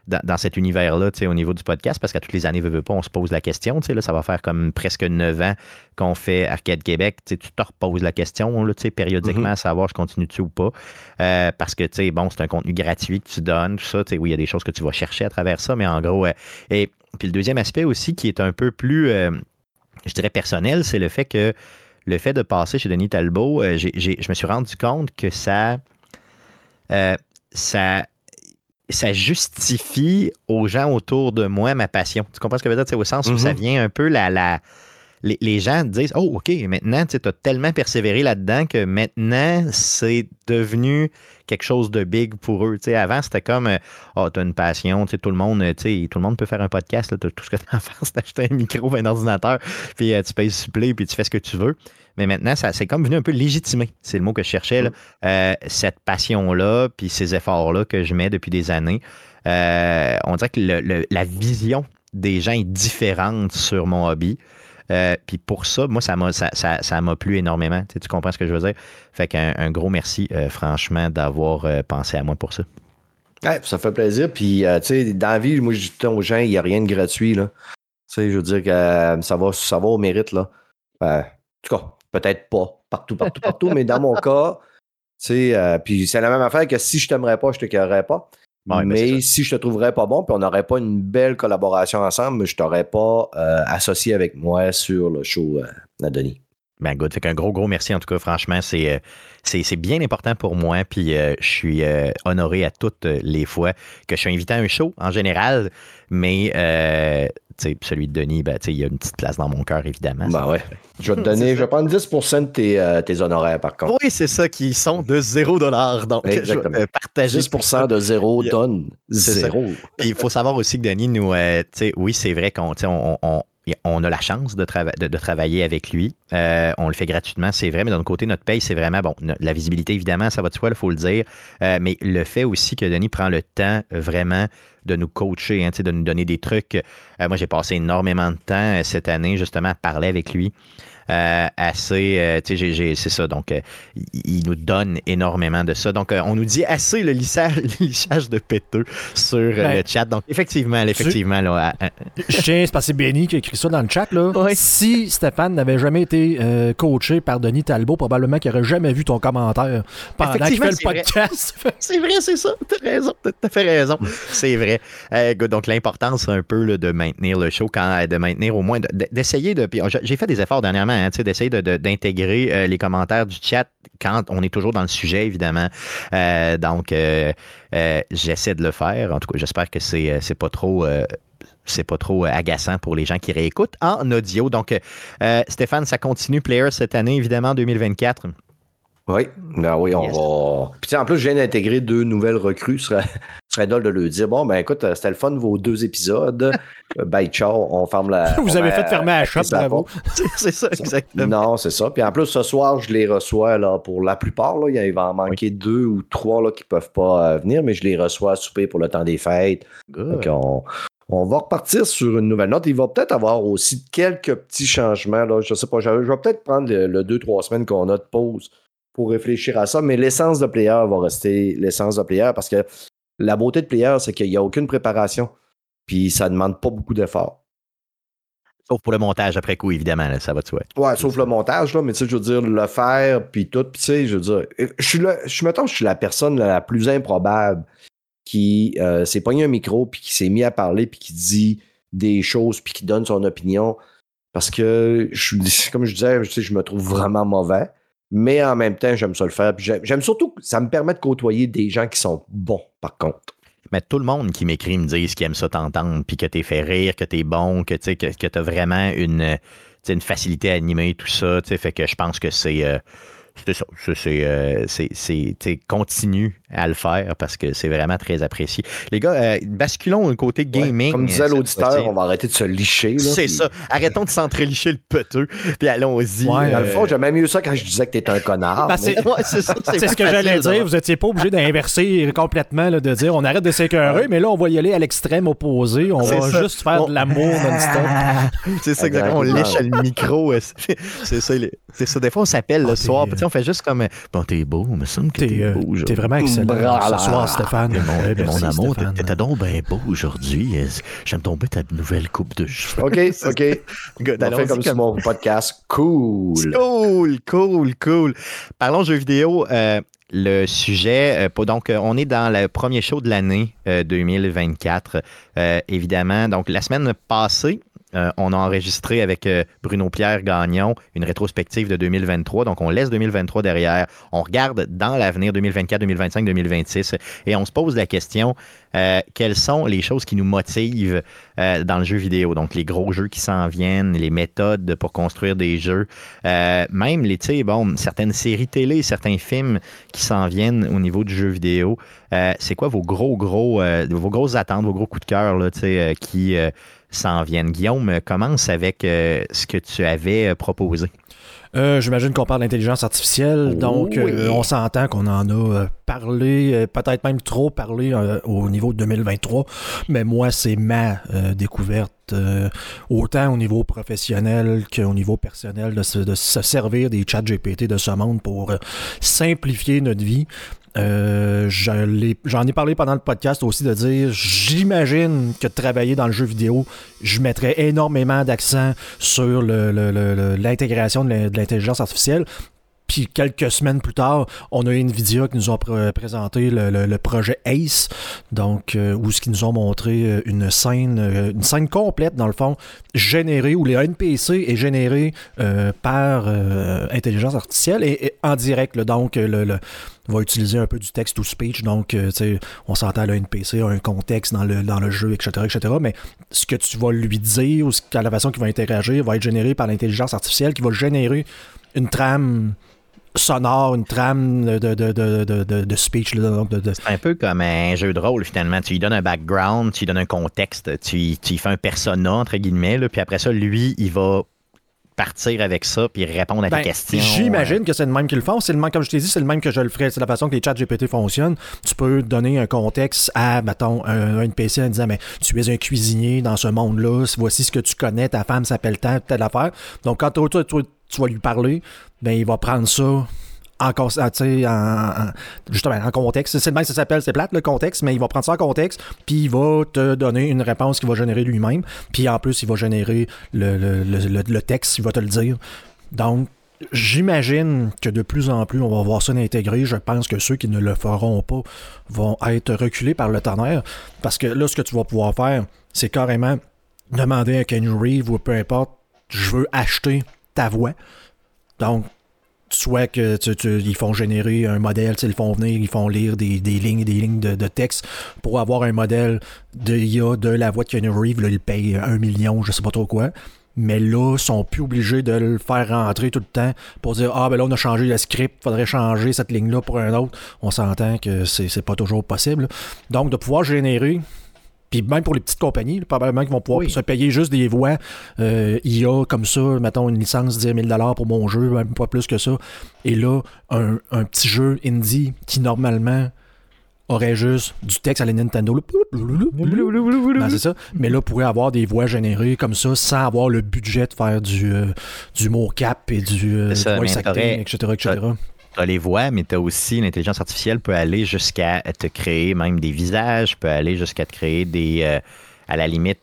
dans, cet univers-là, au niveau du podcast, parce qu'à toutes les années, veux, veux pas, on se pose la question. Là, ça va faire comme presque neuf ans qu'on fait Arcade Québec. Tu te reposes la question là, périodiquement mm-hmm. à savoir je continue-tu ou pas. Euh, parce que, bon, c'est un contenu gratuit que tu donnes, tout ça. Oui, il y a des choses que tu vas chercher à travers ça, mais en gros, euh, et puis le deuxième aspect aussi qui est un peu plus, euh, je dirais, personnel, c'est le fait que le fait de passer chez Denis Talbot, je me suis rendu compte que ça ça, ça justifie aux gens autour de moi ma passion. Tu comprends ce que je veux dire? C'est au sens où ça Mhm. vient un peu la. la les, les gens disent Oh, OK, maintenant, tu as tellement persévéré là-dedans que maintenant, c'est devenu quelque chose de big pour eux. Avant, c'était comme euh, Oh, tu as une passion, tout le monde, euh, tu sais, tout le monde peut faire un podcast. là. Tout ce que tu as à faire, c'est d'acheter un micro, un ordinateur, puis euh, tu payes supplé, puis tu fais ce que tu veux. Mais maintenant, ça c'est comme venu un peu légitimer. C'est le mot que je cherchais. là. Euh, cette passion-là, puis ces efforts-là que je mets depuis des années. Euh, on dirait que le- le- la vision des gens est différente sur mon hobby. Euh, puis pour ça, moi, ça m'a ça, ça- plu énormément. Tu, sais, tu comprends ce que je veux dire? Fait qu'un un gros merci, euh, franchement, d'avoir euh, pensé à moi pour ça. Ouais, ça fait plaisir. Puis, euh, tu sais, dans la vie, moi, je dis aux gens, il n'y a rien de gratuit, là. Tu sais, je veux dire que ça, va, ça va au mérite, là. Euh, en tout cas, peut-être pas partout, partout, partout, mais dans mon cas, tu sais, euh, puis c'est la même affaire que si je t'aimerais pas, je te carrerais pas. Ouais, ben, mais si je te trouverais pas bon, puis on n'aurait pas une belle collaboration ensemble, je t'aurais pas euh, associé avec moi sur le show euh, à Denis. Ben, good. Fait qu'un gros, gros merci. En tout cas, franchement, c'est, euh, c'est, c'est bien important pour moi. Puis euh, je suis euh, honoré à toutes les fois que je suis invité à un show en général. Mais euh, tu sais, celui de Denis, ben, tu sais, il y a une petite place dans mon cœur, évidemment. Ben ouais. Je vais te donner, je vais prendre 10% de tes, euh, tes honoraires, par contre. Oui, c'est ça, qui sont de 0 Donc, Exactement. je vais euh, partager 10 de zéro Il y a- tonnes. C'est ça. Zéro. Puis il faut savoir aussi que Denis, nous, euh, tu sais, oui, c'est vrai qu'on tu sais, on, on- on a la chance de, trava- de, de travailler avec lui. Euh, on le fait gratuitement, c'est vrai, mais d'un côté, notre paye, c'est vraiment, bon, la visibilité, évidemment, ça va de soi, il faut le dire. Euh, mais le fait aussi que Denis prend le temps vraiment de nous coacher, hein, de nous donner des trucs. Euh, moi, j'ai passé énormément de temps cette année, justement, à parler avec lui. Euh, assez, euh, tu sais, c'est ça. Donc, euh, il, nous donne énormément de ça. Donc, euh, on nous dit assez le lissage, le lissage de péteux sur Ben, le chat. Donc, effectivement, effectivement, là, Je tiens, c'est parce que c'est Benny qui a écrit ça dans le chat. Là. Ouais. Si Stéphane n'avait jamais été euh, coaché par Denis Talbot, probablement qu'il n'aurait jamais vu ton commentaire pendant qu'il fait le c'est vrai. podcast. c'est vrai, c'est ça. T'as raison, t'as fait raison. C'est vrai. Euh, good, donc, l'importance un peu là, de maintenir le show, quand, de maintenir au moins, de- de- d'essayer de. j'ai- J'ai fait des efforts dernièrement, hein, d'essayer de- de- d'intégrer euh, les commentaires du chat quand on est toujours dans le sujet, évidemment. Euh, donc, euh, j'essaie de le faire. En tout cas, j'espère que c'est c'est pas trop. c'est pas trop agaçant pour les gens qui réécoutent en audio. Donc, euh, Stéphane, ça continue Player cette année, évidemment, 2024. Oui, ben oui, on Yes. va. Puis en plus, je viens d'intégrer deux nouvelles recrues. Serait, drôle de le dire. Bon, ben écoute, c'était le fun vos deux épisodes. Euh, Bye, ciao, on ferme la. Vous avez fait fermer la shop, bravo. c'est ça, exactement. Non, c'est ça. Puis en plus, ce soir, je les reçois là, pour la plupart. Là, il va en manquer deux ou trois là, qui ne peuvent pas euh, venir, mais je les reçois à souper pour le temps des fêtes. Good. Donc, on, on va repartir sur une nouvelle note. Il va peut-être avoir aussi quelques petits changements. Là. Je ne sais pas. Je, je vais peut-être prendre le, le deux, trois semaines qu'on a de pause pour réfléchir à ça. Mais l'essence de player va rester l'essence de player parce que la beauté de player, c'est qu'il n'y a aucune préparation. Puis ça ne demande pas beaucoup d'efforts. Sauf pour le montage après coup, évidemment, là, ça va de soi. Ouais, sauf le montage, là, mais tu sais, je veux dire, le faire, puis tout, puis tu sais, je veux dire, je suis là, je mettons, je suis la personne la plus improbable qui euh, s'est pogné un micro, puis qui s'est mis à parler, puis qui dit des choses, puis qui donne son opinion, parce que, je comme je disais, sais, je me trouve vraiment mauvais, mais en même temps, j'aime ça le faire, j'aime, surtout, que ça me permet de côtoyer des gens qui sont bons, par contre. Mais tout le monde qui m'écrit me dit qu'il aime ça t'entendre, puis que t'es fait rire, que t'es bon, que tu t'as vraiment une, facilité à animer, tout ça. Fait que je pense que c'est. euh, c'est ça. C'est, euh, c'est- à le faire parce que c'est vraiment très apprécié. Les gars, euh, basculons au côté gaming. Comme disait euh, l'auditeur, on va arrêter de se licher. C'est puis- ça. Arrêtons de s'entrelicher le peteux, puis allons-y. Ouais, Dans le euh, fond, j'aimais mieux ça quand je disais que t'es un connard. Ben, mais- c'est- ouais, ce que j'allais dire. Vous n'étiez pas obligé d'inverser complètement, là, de dire on arrête de s'écœurer, mais là, on va y aller à l'extrême opposé. On va ça. juste faire On- de l'amour non-stop. C'est ça, exactement. On lèche le micro. euh, c'est- ça, les- ça. Des fois, on s'appelle Ah, le t'es- soir. On fait juste comme euh, Bon, t'es beau, me semble que T'es euh, beau. t'es vraiment excellent ce soir, Stéphane. Mon, Ouais, mon amour, t'étais donc bien beau aujourd'hui. J'aime tomber ta nouvelle coupe de cheveux. OK, OK. Good, On fait comme sur mon podcast. Cool. Cool, cool, cool. Parlons jeux vidéo. euh, le sujet, euh, donc euh, on est dans le premier show de l'année euh, 2024, euh, évidemment. Donc la semaine passée, euh, on a enregistré avec euh, Bruno Pierre Gagnon une rétrospective de 2023. Donc, on laisse 2023 derrière. On regarde dans l'avenir 2024, 2025, 2026 et on se pose la question euh, quelles sont les choses qui nous motivent dans le jeu vidéo? Donc, les gros jeux qui s'en viennent, les méthodes pour construire des jeux, même les, bon, certaines séries télé, certains films qui s'en viennent au niveau du jeu vidéo. c'est quoi vos gros, gros, vos grosses attentes, vos gros coups de cœur là, qui s'en viennent. Guillaume, commence avec euh, ce que tu avais euh, proposé. Euh, j'imagine qu'on parle d'intelligence artificielle, donc on s'entend qu'on en a parlé, peut-être même trop parlé au niveau de 2023, mais moi c'est ma découverte, autant au niveau professionnel qu'au niveau personnel, de se, de se, servir des chats GPT de ce monde pour simplifier notre vie. Euh, j'en ai parlé pendant le podcast aussi de dire j'imagine que de travailler dans le jeu vidéo, je mettrais énormément d'accent sur l'intégration de l'intelligence artificielle. Puis quelques semaines plus tard, on a Nvidia qui nous a présenté le, projet ACE, donc euh, où ce qui nous ont montré euh, une scène, une scène complète dans le fond, générée où les NPC est généré par intelligence artificielle et, en direct. donc le va utiliser un peu du text to speech, donc euh, on s'entend à NPC a un contexte dans le, dans le jeu, etc., etc. Mais ce que tu vas lui dire ou la façon qu'il va interagir va être généré par l'intelligence artificielle qui va générer une trame sonore, une trame de, de, de, de speech. Un peu comme un jeu de rôle, finalement. Tu lui donnes un background, tu lui donnes un contexte, tu, tu lui fais un persona, entre guillemets, puis après ça, lui, il va partir avec ça puis répondre à tes ben, questions. J'imagine que c'est le même qu'ils le font. C'est le même, comme je t'ai dit, c'est le même que je le ferais. C'est la façon que les chats GPT fonctionnent. Tu peux donner un contexte à, mettons, un, NPC en disant, mais tu es un cuisinier dans ce monde-là, voici ce que tu connais, ta femme s'appelle tant, telle affaire. Donc, quand toi, tu vas lui parler, ben, il va prendre ça justement, en contexte. C'est le même ça s'appelle, c'est plate le contexte, mais il va prendre ça en contexte, puis il va te donner une réponse qu'il va générer lui-même, puis en plus, il va générer le, le, le, texte, il va te le dire. Donc, J'imagine que de plus en plus, on va voir ça intégré. Je pense que ceux qui ne le feront pas vont être reculés par le tonnerre. Parce que là, ce que tu vas pouvoir faire, c'est carrément demander à Kenny Reeve ou peu importe, je veux acheter ta voix. Donc, soit que ils font générer un modèle, ils font venir, ils font lire des, lignes et des lignes de, texte pour avoir un modèle de IA de la voix de Keanu Reeves, là, ils payent un million, je sais pas trop quoi. Mais là, ils sont plus obligés de le faire rentrer tout le temps pour dire Ah, ben là, on a changé le script, faudrait changer cette ligne-là pour un autre. On s'entend que c'est pas toujours possible. Donc, de pouvoir générer puis même pour les petites compagnies, probablement qu'ils vont pouvoir se payer juste des voix euh, IA comme ça, mettons une licence de 10 000 pour mon jeu, même pas plus que ça. Et là, un, petit jeu indie qui normalement aurait juste du texte à la Nintendo. c'est ça. Mais là, pourrait avoir des voix générées comme ça sans avoir le budget de faire du, euh, du mot-cap et du, euh, voice acting, etc. etc tu les voix, mais tu as aussi l'intelligence artificielle peut aller jusqu'à te créer même des visages, peut aller jusqu'à te créer des, euh, à la limite,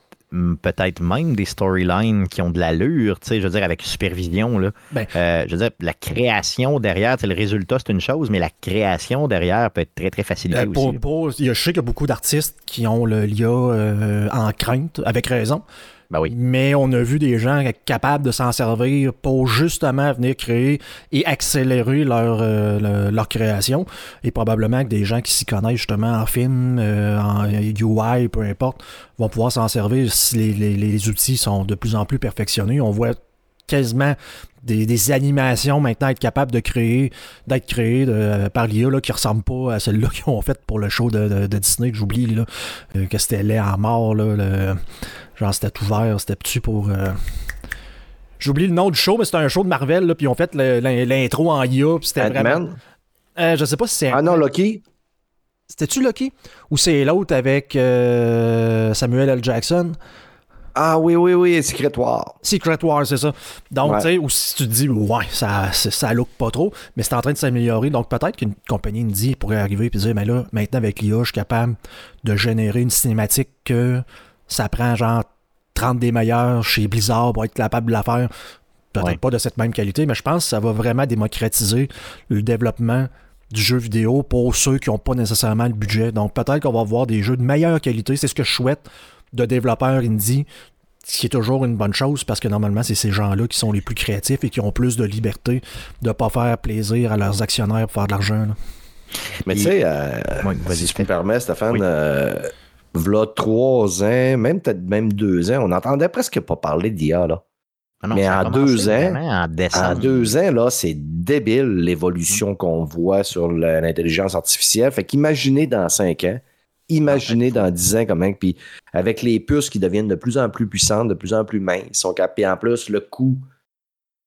peut-être même des storylines qui ont de l'allure, tu sais, je veux dire, avec supervision, là. Ben. Euh, je veux dire, la création derrière, le résultat, c'est une chose, mais la création derrière peut être très, très facilitée ben, aussi. je sais qu'il y a beaucoup d'artistes qui ont le l'IA euh, en crainte, avec raison. Ben Mais on a vu des gens capables de s'en servir pour justement venir créer et accélérer leur, euh, leur création. Et probablement que des gens qui s'y connaissent justement en film, euh, en UI, peu importe, vont pouvoir s'en servir si les, outils sont de plus en plus perfectionnés. On voit quasiment des, animations maintenant être capables de créer, d'être créées par l'IA là, qui ne ressemblent pas à celles-là qu'ils ont faites pour le show de, Disney, que j'oublie, là, euh, que c'était laid à mort. Là, Genre, c'était ouvert, c'était petit pour. Euh, j'oublie le nom du show, mais c'était un show de Marvel, là, puis ils ont fait l'intro en IA, puis c'était vraiment. Euh, je sais pas si c'est. Ah non, Loki. C'était-tu Loki? Ou c'est l'autre avec euh, Samuel L. Jackson? Ah oui, oui, oui, Secret War. Secret War, c'est ça. Donc, tu sais, ou si tu te dis, ouais, ça, ça look pas trop, mais c'est en train de s'améliorer. Donc, peut-être qu'une compagnie indie pourrait arriver et dire, mais là, maintenant, avec l'IA, je suis capable de générer une cinématique que ça prend genre 30 des meilleurs chez Blizzard pour être capable de la faire. Peut-être pas de cette même qualité, mais je pense que ça va vraiment démocratiser le développement du jeu vidéo pour ceux qui n'ont pas nécessairement le budget. Donc peut-être qu'on va voir des jeux de meilleure qualité. C'est ce que je souhaite de développeurs indie Ce qui est toujours une bonne chose parce que normalement, c'est ces gens-là qui sont les plus créatifs et qui ont plus de liberté de ne pas faire plaisir à leurs actionnaires pour faire de l'argent. là. Mais tu sais, euh, si tu Steph. me permets, Stéphane, Oui. euh, v'là trois ans, même peut-être même deux ans, on n'entendait presque pas parler d'IA, là. Ah non, Mais en deux ans- En deux ans, là, c'est débile l'évolution qu'on voit sur l'intelligence artificielle. Fait qu'imaginez dans cinq ans, imaginez dans dix ans comment, puis avec les puces qui deviennent de plus en plus puissantes, de plus en plus minces, puis en plus, le coût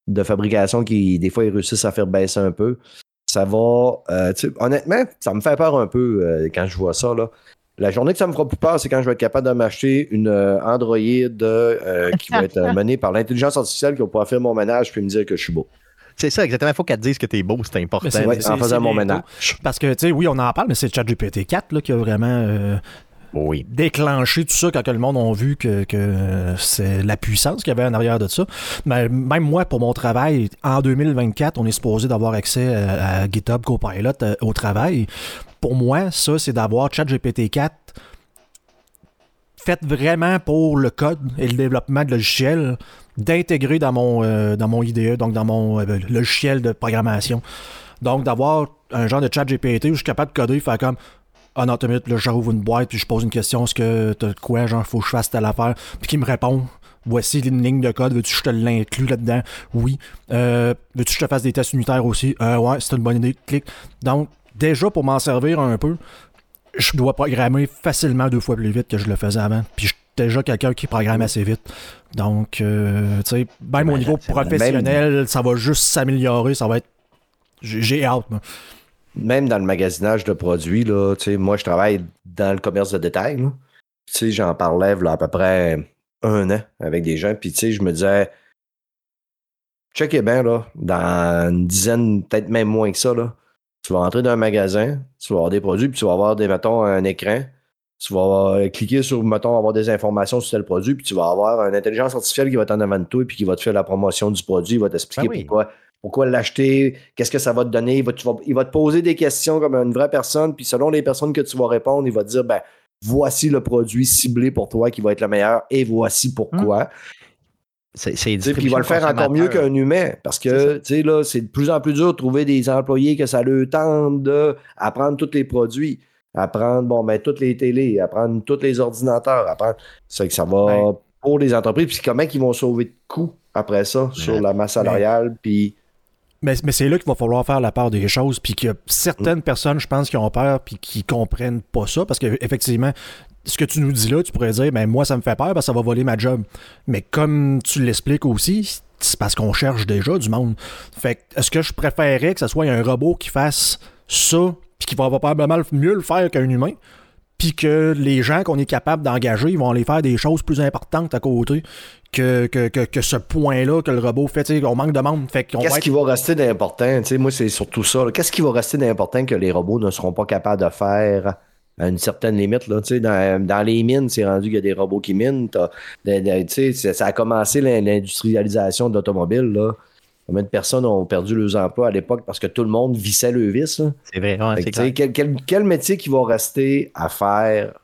de fabrication qui, des fois, ils réussissent à faire baisser un peu, ça va, euh, honnêtement, ça me fait peur un peu euh, quand je vois ça, là. La journée que ça me fera plus peur, c'est quand je vais être capable de m'acheter une euh, Android euh, qui va être menée par l'intelligence artificielle qui va pouvoir faire mon ménage puis me dire que je suis beau. C'est ça, exactement. Il faut qu'elle te dise que t'es beau, c'est important. C'est, ouais, en faisant mon ménage. Parce que, tu sais, oui, on en parle, mais c'est ChatGPT-4 qui a vraiment euh, oui. déclenché tout ça quand le monde a vu que, que c'est la puissance qu'il y avait en arrière de ça. Mais même moi, pour mon travail, en 2024, on est supposé d'avoir accès à, GitHub, Copilot euh, au travail. Pour moi, ça, c'est d'avoir ChatGPT-4 faite vraiment pour le code et le développement de logiciels d'intégrer dans mon euh, dans mon IDE, donc dans mon euh, ben, logiciel de programmation. Donc d'avoir un genre de chat GPT où je suis capable de coder, faire comme ah non, t'as minute, là, j'ouvre une boîte, puis je pose une question, est-ce que t'as quoi, genre, faut que je fasse telle affaire, puis qu'il me répond, voici une ligne de code, veux-tu que je te l'inclue là-dedans? Oui. Euh, veux-tu que je te fasse des tests unitaires aussi? ouais, c'est une bonne idée, clique. Donc, déjà, pour m'en servir un peu, je dois programmer facilement deux fois plus vite que je le faisais avant. Puis je suis déjà quelqu'un qui programme assez vite. Donc, euh, tu sais, même au niveau professionnel, ça va juste s'améliorer. Ça va être. J'ai hâte, moi. Même dans le magasinage de produits, là, tu sais, moi, je travaille dans le commerce de détail. Tu sais, j'en parlais là, à peu près un an avec des gens. Puis, tu sais, je me disais, checkez bien, là, dans une dizaine, peut-être même moins que ça, là, tu vas entrer dans un magasin, tu vas avoir des produits, puis tu vas avoir, des, mettons, un écran. Tu vas avoir- cliquer sur, mettons, avoir des informations sur tel produit, puis tu vas avoir une intelligence artificielle qui va être en avant de toi, puis qui va te faire la promotion du produit, il va t'expliquer Ben oui. pourquoi, pourquoi l'acheter, qu'est-ce que ça va te donner. Il va, tu vas- il va te poser des questions comme une vraie personne, puis selon les personnes que tu vas répondre, il va te dire, ben, voici le produit ciblé pour toi qui va être le meilleur, et voici pourquoi. C'est, c'est Puis il va le faire encore mieux qu'un humain parce que tu sais, là, c'est de plus en plus dur de trouver des employés que ça leur tente d'apprendre tous les produits, apprendre bon, ben, toutes les télés, apprendre tous les ordinateurs, apprendre. C'est que ça va Ouais. pour les entreprises. Puis comment ils vont sauver de coûts après ça sur la masse salariale. Puis Mais, mais c'est là qu'il va falloir faire la part des choses, puis que certaines personnes, je pense, qui ont peur, puis qui comprennent pas ça, parce qu'effectivement, ce que tu nous dis là, tu pourrais dire, ben moi, ça me fait peur, parce que ça va voler ma job. Mais comme tu l'expliques aussi, c'est parce qu'on cherche déjà du monde. Fait que, est-ce que je préférerais que ce soit un robot qui fasse ça, puis qui va probablement mieux le faire qu'un humain, puis que les gens qu'on est capable d'engager, ils vont aller faire des choses plus importantes à côté que, que, que, que ce point-là que le robot fait? On manque de monde. Fait qu'on va qu'est-ce être- qui va rester d'important? Tu sais, moi, c'est surtout ça. Qu'est-ce qui va rester d'important que les robots ne seront pas capables de faire à une certaine limite? Là? Tu sais, dans, dans les mines, c'est rendu qu'il y a des robots qui minent. T'as- de- de- tu sais, ça- a commencé l'in- l'industrialisation de l'automobile. là. Combien de personnes ont perdu leurs emplois à l'époque parce que tout le monde vissait le vis? là? C'est vrai, ouais, c'est clair. quel, quel- quel métier qui va rester à faire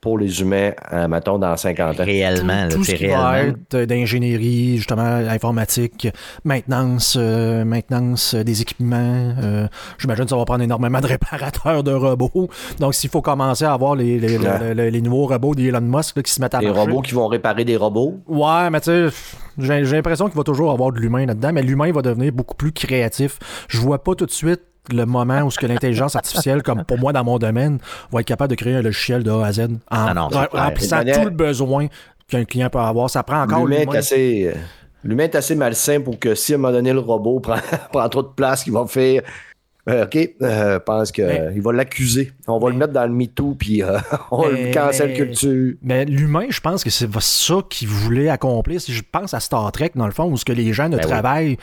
pour les humains, euh, mettons, dans 50 ans? Réellement, là, tout ce qui va être d'ingénierie, justement, informatique, maintenance, euh, maintenance euh, des équipements. euh, J'imagine que ça va prendre énormément de réparateurs de robots. Donc, s'il faut commencer à avoir les, les, Ouais. les- les- les nouveaux robots d'Elon Musk là, qui se mettent à Des marcher. robots qui vont réparer des robots? Ouais, mais tu sais, j'ai j'ai l'impression qu'il va toujours avoir de l'humain là-dedans, mais l'humain va devenir beaucoup plus créatif. Je vois pas tout de suite le moment où ce que l'intelligence artificielle, comme pour moi dans mon domaine, va être capable de créer un logiciel de A à Z en Ah non, remplissant manière- tout le besoin qu'un client peut avoir. Ça prend encore L'humain est assez. euh, L'humain est assez malsain pour que si à un moment donné le robot prend, prend trop de place, qu'il va faire. euh, OK, euh, pense qu'il va l'accuser. On va Mais- le mettre dans le MeToo, puis euh, on Mais- le cancel mais- culture. Mais l'humain, je pense que c'est ça qu'il voulait accomplir. Si je pense à Star Trek, dans le fond, où ce que les gens ne Ben oui.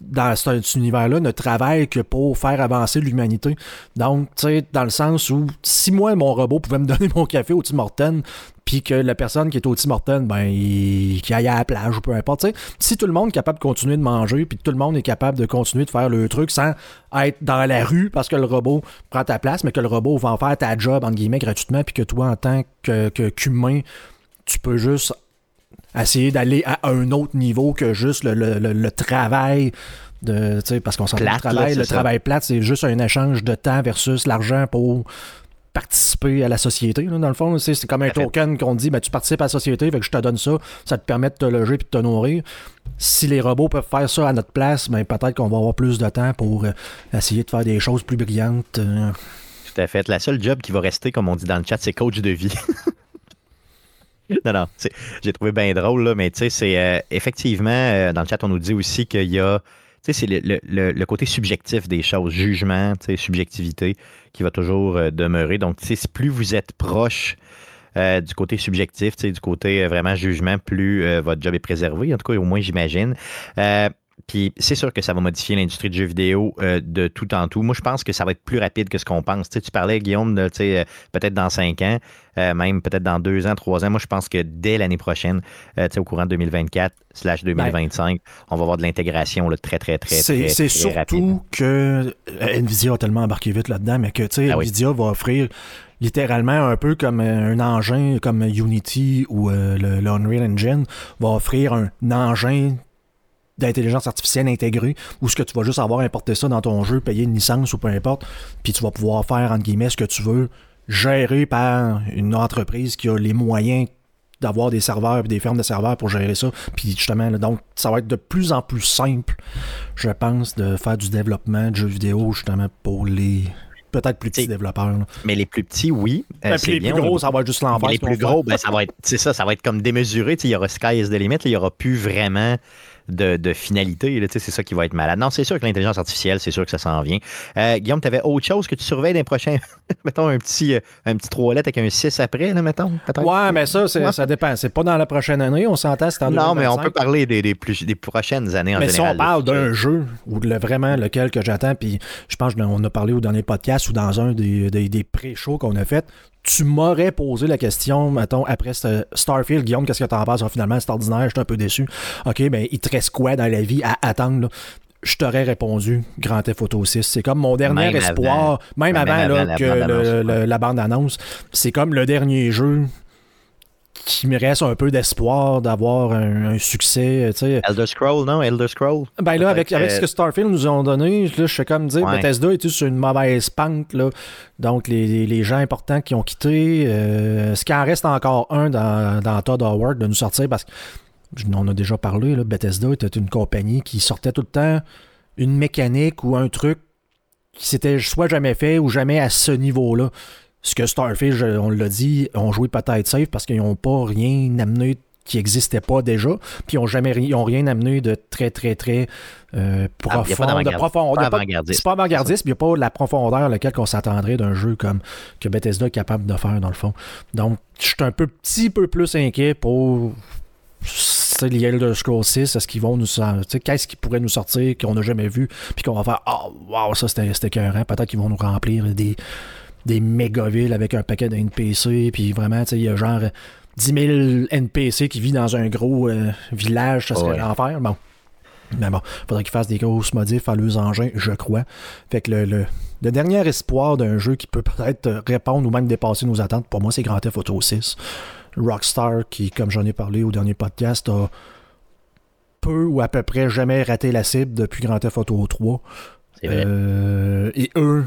Dans cet, univers-là, ne travaillent que pour faire avancer l'humanité. Donc, tu sais, dans le sens où si moi, mon robot pouvait me donner mon café au Tim Hortons, puis que la personne qui est au Tim ben, il, qu'il aille à la plage ou peu importe, tu sais, si tout le monde est capable de continuer de manger, puis tout le monde est capable de continuer de faire le truc sans être dans la rue parce que le robot prend ta place, mais que le robot va en faire ta job, entre guillemets, gratuitement, puis que toi, en tant que- qu'humain, tu peux juste essayer d'aller à un autre niveau que juste le, le, le, travail. De, parce qu'on s'en le travail, le travail plate, c'est juste un échange de temps versus l'argent pour participer à la société. dans le fond, c'est comme un token qu'on dit ben, tu participes à la société, fait que je te donne ça, ça te permet de te loger et de te nourrir. Si les robots peuvent faire ça à notre place, ben, peut-être qu'on va avoir plus de temps pour euh, essayer de faire des choses plus brillantes. Euh. Tout à fait. La seule job qui va rester, comme on dit dans le chat, c'est coach de vie. non, non, j'ai trouvé bien drôle, là, mais tu sais, c'est euh, effectivement, dans le chat, on nous dit aussi qu'il y a c'est le, côté subjectif des choses, jugement, subjectivité qui va toujours euh, demeurer. Donc, plus vous êtes proche euh, du côté subjectif, du côté euh, vraiment jugement, plus votre job est préservé, en tout cas, au moins, j'imagine. Puis c'est sûr que ça va modifier l'industrie du jeu vidéo de tout en tout. Moi, je pense que ça va être plus rapide que ce qu'on pense. tu parlais, Guillaume, de, peut-être dans cinq ans. Euh, même peut-être dans deux ans, trois ans. Moi, je pense que dès l'année prochaine, euh, au courant de 2024 slash 2025, on va avoir de l'intégration très, très, très, très, C'est surtout que euh, Nvidia a tellement embarqué vite là-dedans, mais que ah Nvidia va offrir littéralement un peu comme un engin comme Unity ou le, Unreal Engine va offrir un engin d'intelligence artificielle intégrée où ce que tu vas juste avoir importé ça dans ton jeu, payer une licence ou peu importe, puis tu vas pouvoir faire entre guillemets ce que tu veux géré par une entreprise qui a les moyens d'avoir des serveurs et des fermes de serveurs pour gérer ça. Puis justement, donc, ça va être de plus en plus simple, je pense, de faire du développement de jeux vidéo, justement, pour les peut-être plus petits développeurs. Mais les plus petits, oui. Euh, les plus gros, ça va être juste l'envers. Les plus gros, ben, ça va être, c'est ça, ça va être comme démesuré. Il y aura Sky is the limit, il n'y aura plus vraiment de, finalité. C'est ça qui va être malade. Non, c'est sûr que l'intelligence artificielle, c'est sûr que ça s'en vient. Euh, Guillaume, tu avais autre chose que tu surveilles d'un prochain, mettons, un petit, euh, un petit 3 lettres avec un 6 après, là, mettons? Ouais, mais ça, ça dépend. C'est pas dans la prochaine année, on s'entend, c'est en Non, mais on peut parler des, des, plus, des prochaines années en mais général. si on parle d'un jeu, ou le, vraiment lequel que j'attends, puis je pense qu'on a parlé au dernier podcast ou dans un des, des, des pré-shows qu'on a fait, tu m'aurais posé la question, mettons, après Starfield, Guillaume, qu'est-ce que t'en penses? Ah, finalement, c'est ordinaire, je suis un peu déçu. OK, ben, il te reste quoi dans la vie à attendre, Je t'aurais répondu Grand Theft Auto 6. C'est comme mon dernier espoir, même, avant, que la bande-annonce. C'est comme le dernier jeu qui me reste un peu d'espoir d'avoir un, succès. Elder Scroll, non? Elder Scroll? Ben là, avec, avec ce que Starfield nous ont donné, là, je fais comme dire, Bethesda est sur une mauvaise pente. Là? Donc, les, les, gens importants qui ont quitté, euh, ce qui en reste encore un dans, dans Todd Howard de nous sortir, parce qu'on a déjà parlé, là, Bethesda était une compagnie qui sortait tout le temps une mécanique ou un truc qui s'était soit jamais fait ou jamais à ce niveau-là. Ce que Starfish, on l'a dit, ont joué peut-être safe parce qu'ils n'ont pas rien amené qui n'existait pas déjà, puis ils n'ont jamais ils ont rien amené de très, très, très euh, profond. Ah, de profondeur. C'est pas avant-gardiste, il n'y a pas la profondeur à laquelle on s'attendrait d'un jeu comme que Bethesda est capable de faire, dans le fond. Donc, je suis un peu, petit peu plus inquiet pour les Elder Scrolls 6, est-ce qu'ils vont nous qu'est-ce qu'ils pourraient nous sortir qu'on n'a jamais vu, puis qu'on va faire, oh, wow, ça c'était écœurant, peut-être qu'ils vont nous remplir des des méga villes avec un paquet de NPC, puis vraiment, tu sais, il y a genre 10 000 NPC qui vivent dans un gros euh, village, ça serait l'enfer. Bon. Mais bon, il faudrait qu'ils fassent des grosses modifs à leurs engins, je crois. Fait que le, le, dernier espoir d'un jeu qui peut peut-être répondre ou même dépasser nos attentes, pour moi, c'est Grand Theft Auto 6. Rockstar, qui, comme j'en ai parlé au dernier podcast, a peu ou à peu près jamais raté la cible depuis Grand Theft Auto 3. Euh, et eux,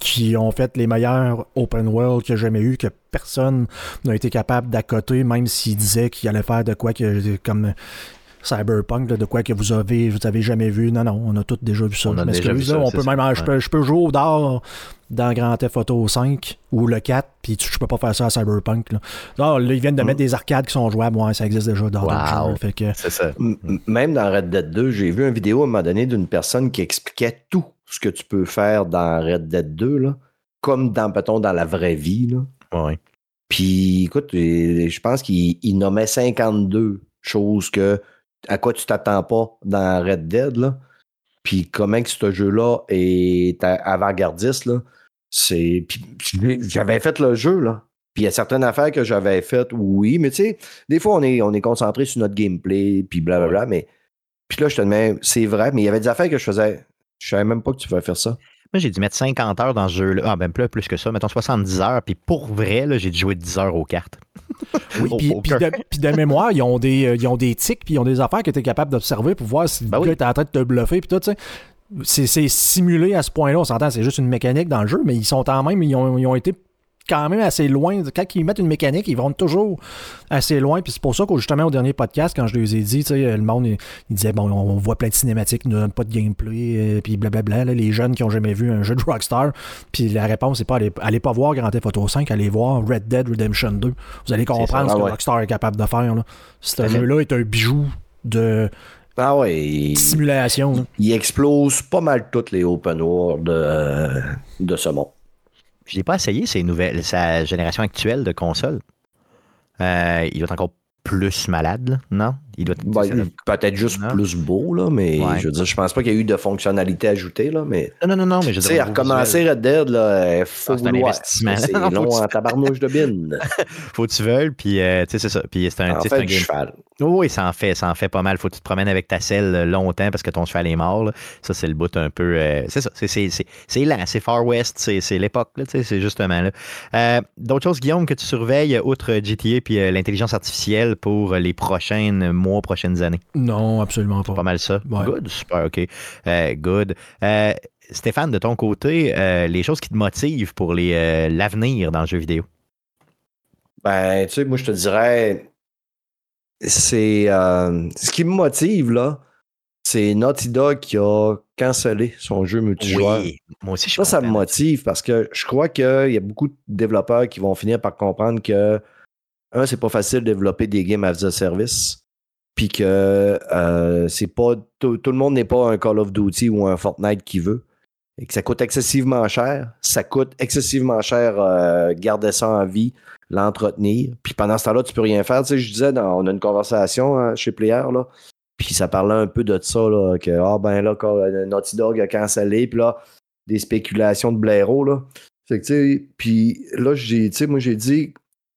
qui ont fait les meilleurs open world qu'il y a jamais eu, que personne n'a été capable d'accoter, même s'ils disaient qu'il allait faire de quoi que comme Cyberpunk, de quoi que vous avez, vous avez jamais vu. Non, non, on a tous déjà vu ça. On, déjà vu ça, on peut même, je, peux, jouer au dans Grand Theft Auto 5 ou le 4, puis je peux pas faire ça à Cyberpunk. Là, là ils viennent de mm. mettre des arcades qui sont jouables. Ouais, ça existe déjà dans wow. Fait que... ça. Même dans Red Dead 2, j'ai vu une vidéo à un moment donné d'une personne qui expliquait tout ce que tu peux faire dans Red Dead 2, là, comme dans, dans la vraie vie. Là. Puis, écoute, je pense qu'il nommait 52 choses que à quoi tu t'attends pas dans Red Dead. Là. Puis comment que ce jeu-là est avant-gardiste, là, c'est. j'avais fait le jeu, là. Puis il y a certaines affaires que j'avais faites, oui, mais tu sais, des fois, on est, on est concentré sur notre gameplay, puis blablabla, mais. Puis là, je te demande, c'est vrai, mais il y avait des affaires que je faisais. Je savais même pas que tu pouvais faire ça. Moi, j'ai dû mettre 50 heures dans ce jeu-là. Ah, ben plus, plus que ça. Mettons 70 heures. Puis pour vrai, là, j'ai dû jouer 10 heures aux cartes. Oui, Au puis, de, puis de mémoire, ils ont des, euh, ils ont des tics, puis ils ont des affaires que tu es capable d'observer pour voir si Ben le oui. gars est en train de te bluffer, puis tout, tu sais. C'est, c'est simulé à ce point-là, on s'entend, c'est juste une mécanique dans le jeu, mais ils sont quand même, ils ont, ils ont été quand même assez loin. Quand ils mettent une mécanique, ils vont toujours assez loin. Puis c'est pour ça qu'au justement au dernier podcast, quand je les ai dit, le monde, il, il disait bon, on voit plein de cinématiques, nous donnent pas de gameplay, euh, puis blablabla. là, les jeunes qui ont jamais vu un jeu de Rockstar. Puis la réponse, c'est pas allez, allez pas voir Grand Theft Auto 5, allez voir Red Dead Redemption 2. Vous allez comprendre ça, ce que ouais. Rockstar est capable de faire. Là. Ce jeu-là est un bijou de Ah ouais, il, simulation. là. il explose pas mal toutes les open world euh, de ce monde. Je n'ai pas essayé ces nouvelles, sa génération actuelle de consoles. Euh, il doit être encore plus malade, non? Il doit Ben, Peut-être juste Non? plus beau, là, mais Ouais. je veux dire, je pense pas qu'il y a eu de fonctionnalité ajoutée, là, mais Non, non, non, non, mais je tu sais, dire, à recommencer Red Dead, là, il faut Ah, c'est un investissement. C'est long en tabarnouche de bine. Faut que tu veuilles, puis euh, tu sais, c'est ça. Puis c'est un, En fait, un du game- cheval. Oh oui, ça en fait, ça en fait pas mal. Faut que tu te promènes avec ta selle euh, longtemps parce que ton cheval est mort. là. Ça, c'est le bout un peu. euh, c'est ça. C'est, c'est, c'est, Far West, c'est, l'époque, là, tu sais, c'est justement là. Euh, d'autres choses, Guillaume, que tu surveilles, outre GTA puis euh, l'intelligence artificielle pour les prochaines mois, prochaines années. Non, absolument pas. Pas mal ça. Ouais. Good, super, OK. Euh, good. Euh, Stéphane, de ton côté, euh, les choses qui te motivent pour les, euh, l'avenir dans le jeu vidéo? Ben, tu sais, moi, je te dirais, c'est euh, ce qui me motive, là, c'est Naughty Dog qui a cancellé son jeu multijoueur. moi aussi, je Ça, ça me motive parce que je crois qu'il y a beaucoup de développeurs qui vont finir par comprendre que, un, c'est pas facile de développer des games as a service. Puis que euh, c'est pas. Tout, le monde n'est pas un Call of Duty ou un Fortnite qui veut. Et que ça coûte excessivement cher. Ça coûte excessivement cher euh, garder ça en vie, l'entretenir. Puis pendant ce temps-là, tu peux rien faire. Tu sais, je disais, on a une conversation hein, chez Player, là. Puis ça parlait un peu de ça, là, que, ah ben là, euh, Naughty Dog a cancellé, puis là, des spéculations de blaireau, là. Fait que, tu sais, puis là, j'ai, tu sais, moi, j'ai dit,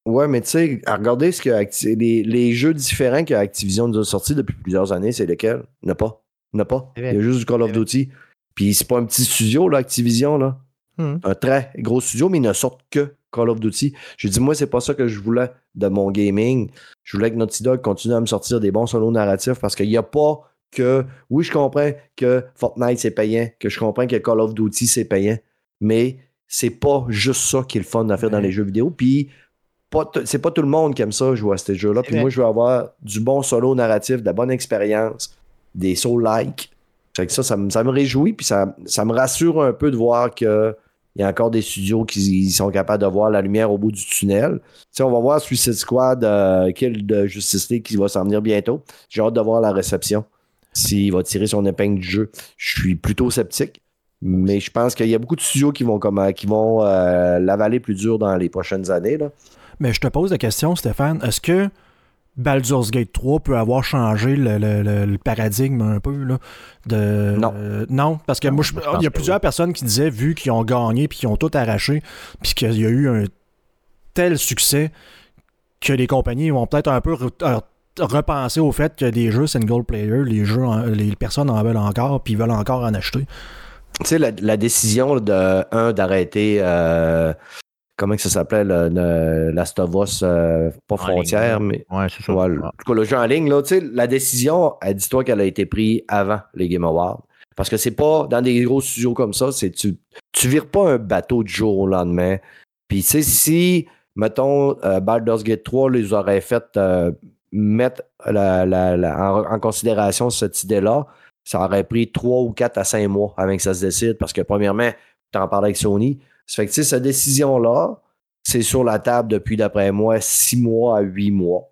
ouais, mais tu sais, à regarder ce que Acti- les, les jeux différents que Activision nous a sortis depuis plusieurs années, c'est lesquels? Il n'y en a pas. Il n'y en a pas. Il y a juste du Call of. Duty. Puis c'est pas un petit studio, là, Activision, là. Mhm. Un très gros studio, mais ils ne sortent que Call of Duty. J'ai dit, moi, c'est pas ça que je voulais de mon gaming. Je voulais que Naughty Dog continue à me sortir des bons solos narratifs parce qu'il n'y a pas que. Oui, je comprends que Fortnite c'est payant, que je comprends que Call of Duty c'est payant, mais c'est pas juste ça qui est le fun à faire dans les jeux vidéo. Puis, c'est pas tout le monde qui aime ça, jouer à ces jeux-là. Puis moi, je veux avoir du bon solo narratif, de la bonne expérience, des. Fait que ça, ça me, ça me réjouit, puis ça, ça me rassure un peu de voir que il y a encore des studios qui sont capables de voir la lumière au bout du tunnel. Tu sais, on va voir Suicide Squad, euh, Kill de Justice League qui va s'en venir bientôt. J'ai hâte de voir la réception, s'il va tirer son épingle du jeu. Je suis plutôt sceptique, mais je pense qu'il y a beaucoup de studios qui vont, qui vont euh, l'avaler plus dur dans les prochaines années. Là. Mais je te pose la question, Stéphane, est-ce que Baldur's Gate 3 peut avoir changé le, le- le- le paradigme un peu là, de Non. euh, non? Parce que moi je- il y a plusieurs oui. personnes qui disaient vu qu'ils ont gagné puis qu'ils ont tout arraché puis qu'il y a eu un tel succès que les compagnies vont peut-être un peu re- repenser au fait que des jeux single player les jeux en- les personnes en veulent encore puis ils veulent encore en acheter Tu sais, la, la décision de, un, d'arrêter, euh, comment que ça s'appelait, le, le Last of Us, euh, pas En frontière, ligne, mais Ouais, c'est ça. Ouais, le- en tout cas, le jeu en ligne, là, tu sais, la décision, dis-toi qu'elle a été prise avant les Game Awards. Parce que c'est pas dans des gros studios comme ça, c'est tu, tu vires pas un bateau du jour au lendemain. Puis, tu sais, si, mettons, euh, Baldur's Gate 3 les aurait fait euh, mettre la- la- la- en, en considération cette idée-là, ça aurait pris 3 ou 4 à 5 mois avant que ça se décide. Parce que, premièrement, tu en parlais avec Sony. Ça fait que, cette décision-là, c'est sur la table depuis, d'après moi, 6 mois à 8 mois.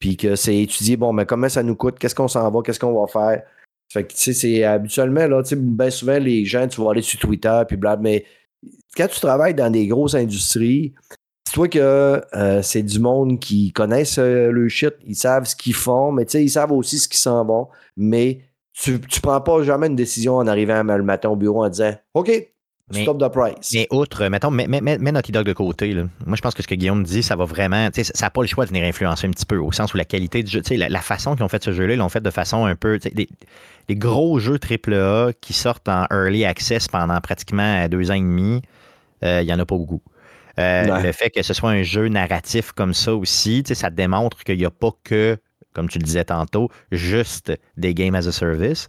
Puis que c'est étudié, bon, mais comment ça nous coûte, qu'est-ce qu'on s'en va, qu'est-ce qu'on va faire? Fait que, tu sais, c'est habituellement, là, tu sais, bien souvent, les gens, tu vas aller sur Twitter, puis blablabla, mais quand tu travailles dans des grosses industries, dis-toi que euh, c'est du monde qui connaissent euh, le shit, ils savent ce qu'ils font, mais tu sais, ils savent aussi ce qui s'en vont, mais tu, tu prends pas jamais une décision en arrivant le matin au bureau en disant, OK, Mais- stop the price. Mais outre, mettons, mets, mets, Naughty Dog de côté. Là. Moi, je pense que ce que Guillaume dit, ça va vraiment. Ça n'a pas le choix de venir influencer un petit peu, au sens où la qualité du jeu, la, la façon qu'ils ont fait ce jeu-là, ils l'ont fait de façon un peu. des- les gros jeux AAA qui sortent en early access pendant pratiquement deux ans et demi, il n'y en a pas beaucoup. Le fait que ce soit un jeu narratif comme ça aussi, ça démontre qu'il n'y a pas que, comme tu le disais tantôt, juste des games as a service.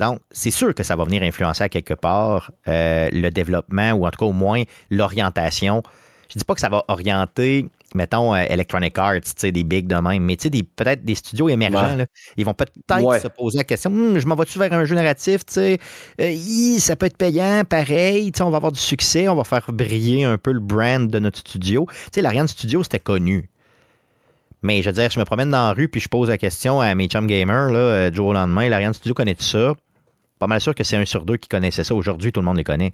Donc, c'est sûr que ça va venir influencer à quelque part le développement ou en tout cas au moins l'orientation. Je ne dis pas que ça va orienter mettons, euh, Electronic Arts, des big de même, mais peut-être des studios émergents, ils vont peut-être se poser la question hum, je m'en vais-tu vers un jeu narratif euh, Ça peut être payant, pareil, on va avoir du succès, on va faire briller un peu le brand de notre studio. L'Ariane Studio, c'était connu. Mais je veux dire, je me promène dans la rue puis je pose la question à mes chum gamers, là, euh, Joe au lendemain, l'Ariane Studio connaît tout ça? Pas mal sûr que c'est un sur deux qui connaissait ça. Aujourd'hui, tout le monde les connaît.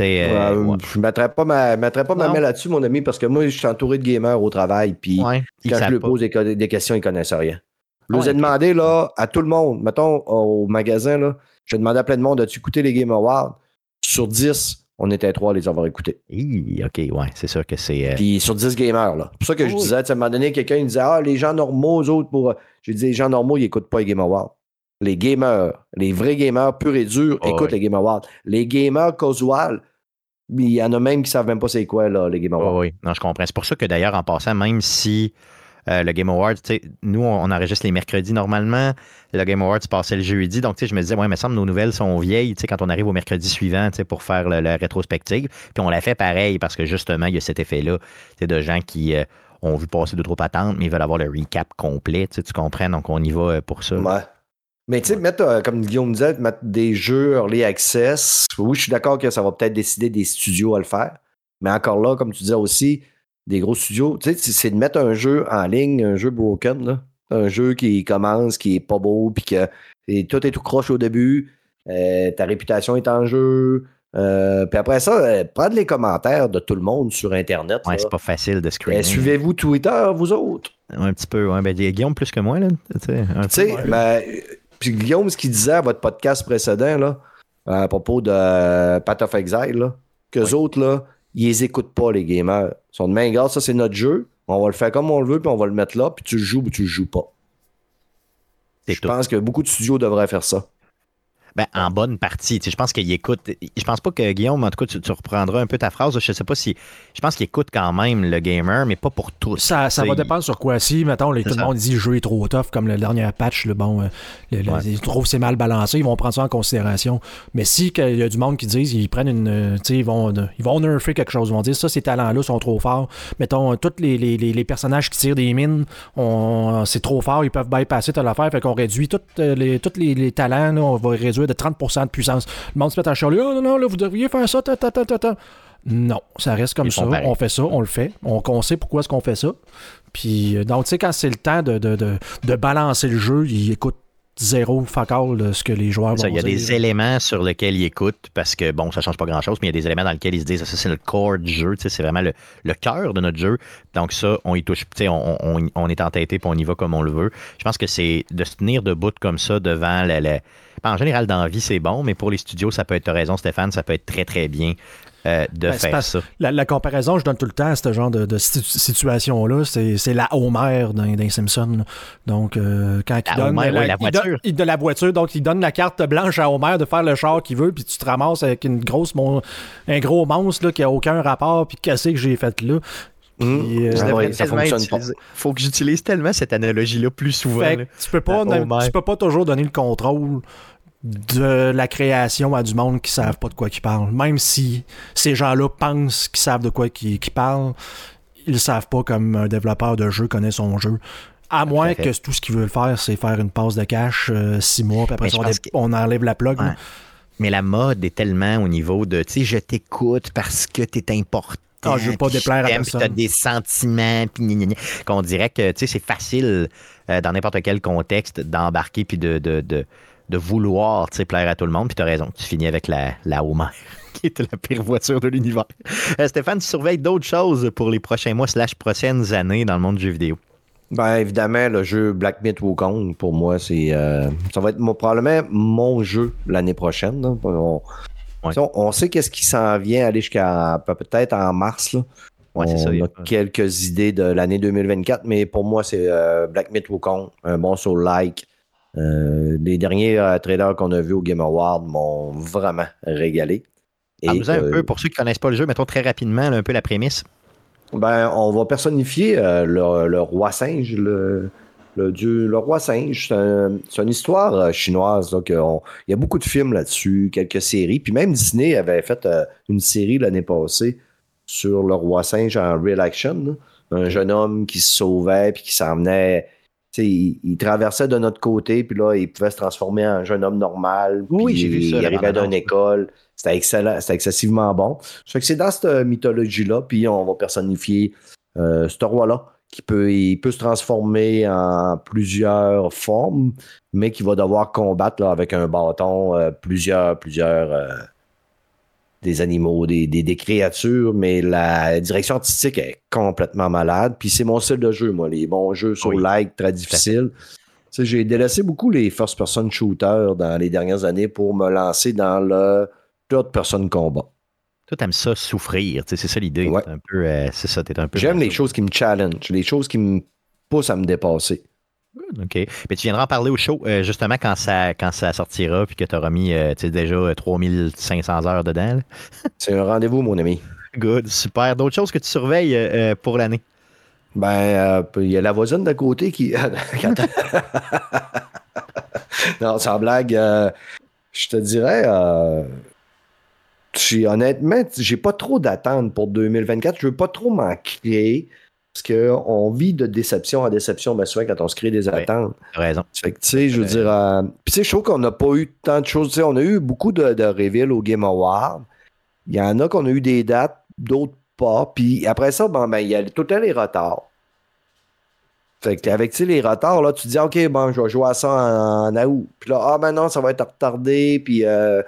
Euh, je ne mettrais pas ma, mettrais pas ma main là-dessus, mon ami, parce que moi, je suis entouré de gamers au travail, puis quand je leur pose des, questions, ils ne connaissent rien. Je vous ai demandé là, à tout le monde, mettons au magasin, là, j'ai demandé à plein de monde as-tu écouté les Game Awards? Sur 10, on était trois à les avoir écoutés. OK, ouais, c'est sûr que c'est. Euh, puis sur 10 gamers, là. C'est pour ça que je disais, à un moment donné, quelqu'un il disait Ah, les gens normaux, aux autres, pour. J'ai dit, les gens normaux, ils n'écoutent pas les Game Awards. Les gamers, les vrais gamers purs et durs écoutent les Game Awards. Les gamers casual, il y en a même qui ne savent même pas c'est quoi, là, les Game Awards. oui, non, je comprends. C'est pour ça que d'ailleurs, en passant, même si euh, le Game Awards, nous, on, enregistre les mercredis normalement, le Game Awards passait le jeudi, donc je me disais, ouais, mais semble nos nouvelles sont vieilles quand on arrive au mercredi suivant pour faire la rétrospective. Puis on l'a fait pareil parce que justement, il y a cet effet-là de gens qui. Euh, ont vu passer de trop patentes, mais ils veulent avoir le recap complet, tu comprends? Donc, on y va euh, pour ça. Ouais. Mais tu sais, mettre, euh, comme Guillaume disait, mettre des jeux early access, oui, je suis d'accord que ça va peut-être décider des studios à le faire. Mais encore là, comme tu disais aussi, des gros studios, tu sais, c'est de mettre un jeu en ligne, un jeu broken, là. Un jeu qui commence, qui est pas beau, puis que tout est tout croche au début, euh, ta réputation est en jeu. Euh, puis après ça, prendre les commentaires de tout le monde sur Internet. Ouais, c'est pas facile de screener. Suivez-vous Twitter, vous autres? Un petit peu, ouais. Ben, Guillaume plus que moi, là. Tu sais, ben, puis Guillaume, ce qu'il disait à votre podcast précédent, là, à propos de euh, Path of Exile, là, qu'eux autres, là, ils les écoutent pas, les gamers. Ils sont de main garde, ça c'est notre jeu. On va le faire comme on le veut, puis on va le mettre là, puis tu le joues ou tu le joues pas. Je pense que beaucoup de studios devraient faire ça. Ben, en bonne partie. je pense qu'il écoute. Je pense pas que Guillaume, en tout cas, tu, reprendras un peu ta phrase. Je sais pas si. Je pense qu'il écoute quand même le gamer, mais pas pour tous. Ça, ça va dépendre sur quoi. Si, mettons, tout le monde dit le jeu est trop tough, comme le dernier patch, le bon, euh, ils trouvent que c'est mal balancé, ils vont prendre ça en considération. Mais si il y a du monde qui disent, ils prennent une. Euh, ils vont, ils vont nerfer quelque chose. Ils vont dire ça, ces talents-là sont trop forts. Mettons, tous les, les, les, personnages qui tirent des mines, c'est trop fort, ils peuvent bypasser toute l'affaire. Fait qu'on réduit tous euh, les, tous les, talents, on va réduire de 30% de puissance. Le monde se met à chialer, oh non, non, là, vous devriez faire ça, ta, ta, ta, ta, Non, ça reste comme ça. On fait ça, on le fait. On, sait pourquoi est-ce qu'on fait ça. Puis, euh, donc, tu sais, quand c'est le temps de, de, de, de, balancer le jeu, il écoute zéro fuck de ce que les joueurs vont Il y a des éléments sur lesquels ils écoutent parce que, bon, ça change pas grand-chose, mais il y a des éléments dans lesquels ils se disent ça, c'est le core du jeu, c'est vraiment le, le cœur de notre jeu. Donc, ça, on y touche, on, on, on, est entêté puis on y va comme on le veut. Je pense que c'est de se tenir debout comme ça devant la, en général, dans la vie, c'est bon, mais pour les studios, ça peut être, raison, Stéphane, ça peut être très, très bien. Euh, de ben, faire ça. La, comparaison, je donne tout le temps à ce genre de, situation-là, c'est la Homer d'un Simpson. Donc, euh, quand il donne la, voiture. Il, de la voiture, donc il donne la carte blanche à Homer de faire le char qu'il veut, puis tu te ramasses avec une grosse un gros monstre là, qui a aucun rapport, puis qu'est-ce que j'ai fait là? Mmh. Euh, ça fonctionne pas. Faut que j'utilise tellement cette analogie-là plus souvent. tu peux pas, tu peux pas toujours donner le contrôle de la création à du monde qui savent pas de quoi ils parlent. Même si ces gens-là pensent qu'ils savent de quoi ils, parlent, ils savent pas comme un développeur de jeu connaît son jeu. À moins que tout ce qu'ils veulent faire, c'est faire une passe de cash euh, six mois, puis après on, enlève la plug. Mais la mode est tellement au niveau de, tu sais, je t'écoute parce que tu es important. Ah, je veux pas déplaire à personne. Tu as des sentiments, puis qu'on dirait que, tu sais, c'est facile euh, dans n'importe quel contexte d'embarquer puis de, de, de de vouloir plaire à tout le monde. Puis tu as raison, tu finis avec la, la Homer, qui était la pire voiture de l'univers. Euh, Stéphane, tu surveilles d'autres choses pour les prochains mois slash prochaines années dans le monde du jeu vidéo? Ben évidemment, le jeu Black Myth Wukong, pour moi, c'est euh, ça va être probablement mon jeu l'année prochaine. On, sait qu'est-ce qui s'en vient aller jusqu'à peut-être en mars. Là. on a quelques idées de l'année 2024, mais pour moi, c'est euh, Black Myth Wukong, un bon soul-like les derniers trailers qu'on a vus au Game Award m'ont vraiment régalé. Parle-nous un peu, pour ceux qui ne connaissent pas le jeu, mettons très rapidement un peu la prémisse. Ben, on va personnifier le, roi singe, le, le dieu, le roi singe. C'est une histoire euh, chinoise. Donc, il y a beaucoup de films là-dessus, quelques séries. Puis même Disney avait fait euh, une série l'année passée sur le roi singe en real action. Un jeune homme qui se sauvait puis qui s'en venait. Il, il, traversait de notre côté, puis là, il pouvait se transformer en jeune homme normal. Oui, j'ai vu ça. Il arrivait d'une école. C'était excellent, c'était excessivement bon. Fait que c'est dans cette mythologie-là, puis on va personnifier euh, ce roi-là qui peut, il peut se transformer en plusieurs formes, mais qui va devoir combattre avec un bâton euh, plusieurs, plusieurs euh, des animaux, des, des, créatures, mais la direction artistique est complètement malade. Puis c'est mon style de jeu, moi, les bons jeux sur like très difficiles. J'ai délaissé beaucoup les first-person shooters dans les dernières années pour me lancer dans le third-person combat. Toi, t'aimes ça souffrir, c'est ça l'idée. Un peu, euh, c'est ça, t'es un peu. J'aime les choses qui me challenge, les choses qui me poussent à me dépasser. OK. Mais tu viendras en parler au show, euh, justement, quand ça, quand ça sortira, puis que tu auras mis euh, déjà 3500 heures dedans. c'est un rendez-vous, mon ami. Good, super. D'autres choses que tu surveilles pour l'année? Ben, il y a la voisine d'à côté qui. non, sans blague, je te dirais honnêtement, j'ai pas trop d'attentes pour 2024. Je veux pas trop m'en créer. Parce qu'on vit de déception en déception, bien souvent, quand on se crée des attentes. raison. Fait que, tu sais, je veux dire. Euh, puis, tu sais, je trouve qu'on n'a pas eu tant de choses. Tu sais, on a eu beaucoup de, de au Game Award. Il y en a qu'on a eu des dates, d'autres pas. Puis après ça, bon, ben, il y a tout le temps les retards. Fait que avec les retards, là, tu te dis, OK, bon, je vais jouer à ça en, août. Puis là, ah, ben non, ça va être retardé. Puis euh,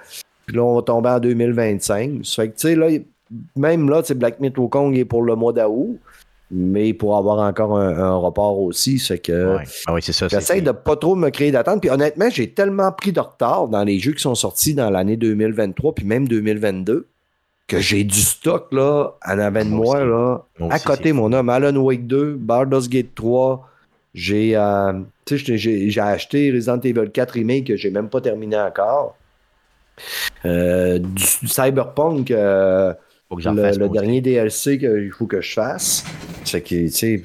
puis là, on va tomber en 2025. Ça fait que, tu sais, là, même là, Black Myth Kong est pour le mois d'août, mais pour avoir encore un, report aussi. C'est que. Ah oui, c'est ça. J'essaie de pas trop me créer d'attente. Puis honnêtement, j'ai tellement pris de retard dans les jeux qui sont sortis dans l'année 2023, puis même 2022, que j'ai du stock, là, en avant de moi, là, à côté, mon homme. Alan Wake 2, Baldur's Gate 3. J'ai euh, j'ai acheté Resident Evil 4 Remake que j'ai même pas terminé encore. Euh, du, Cyberpunk, euh, le, dernier DLC qu'il faut que je fasse. C'est que, tu sais,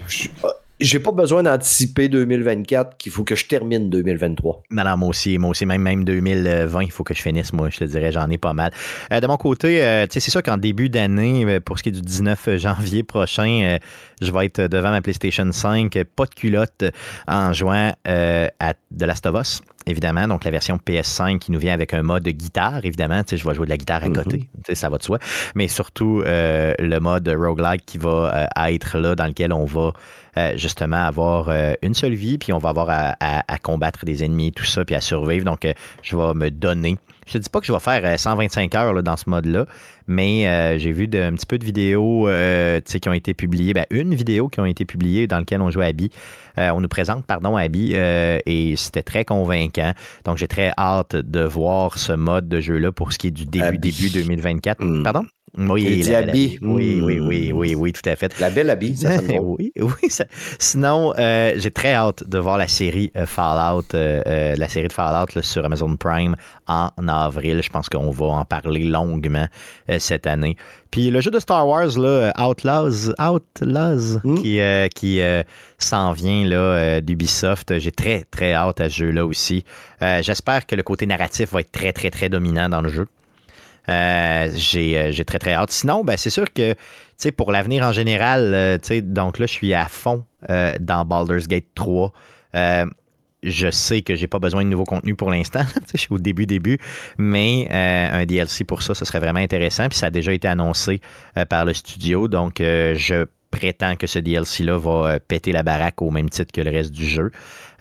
j'ai pas besoin d'anticiper 2024 qu'il faut que je termine 2023. Non, moi aussi, moi aussi, même, même 2020, il faut que je finisse, moi, je te dirais, j'en ai pas mal. Euh, de mon côté, euh, c'est sûr qu'en début d'année, euh, pour ce qui est du 19 janvier prochain, je vais être devant ma PlayStation 5, pas de culotte, en jouant à The Last of Us évidemment. Donc, la version PS5 qui nous vient avec un mode guitare, évidemment. Tu sais, je vais jouer de la guitare à mm-hmm. côté. Tu sais, ça va de soi. Mais surtout, le mode roguelike qui va être là, dans lequel on va euh, justement avoir euh, une seule vie, puis on va avoir à, combattre des ennemis, tout ça, puis à survivre. Donc, euh, je vais me donner. Je ne dis pas que je vais faire 125 heures dans ce mode-là, mais j'ai vu un petit peu de vidéos qui ont été publiées. Ben, une vidéo qui ont été publiées dans laquelle on joue à Abby. on nous présente, pardon, Abby, et c'était très convaincant. Donc, j'ai très hâte de voir ce mode de jeu-là pour ce qui est du début, début 2024. Hmm. Pardon? Oui, la, oui, oui, oui, oui, oui, tout à fait. La belle habille, ça, Oui, oui. Sinon, euh, j'ai très hâte de voir la série euh, Fallout, euh, la série de Fallout sur Amazon Prime en avril. Je pense qu'on va en parler longuement cette année. Puis le jeu de Star Wars, là, Outlaws, Outlaws hmm. qui, qui s'en vient là, d'Ubisoft, j'ai très, très hâte à ce jeu-là aussi. J'espère que le côté narratif va être très, très, très dominant dans le jeu. Euh, euh, j'ai très, très hâte. Sinon, ben, c'est sûr que pour l'avenir en général, euh, donc là, je suis à fond dans Baldur's Gate 3 je sais que j'ai pas besoin de nouveau contenu pour l'instant. je suis au début, début. Mais un DLC pour ça, ce serait vraiment intéressant. Puis ça a déjà été annoncé par le studio. Donc, je prétends que ce DLC-là va péter la baraque au même titre que le reste du jeu.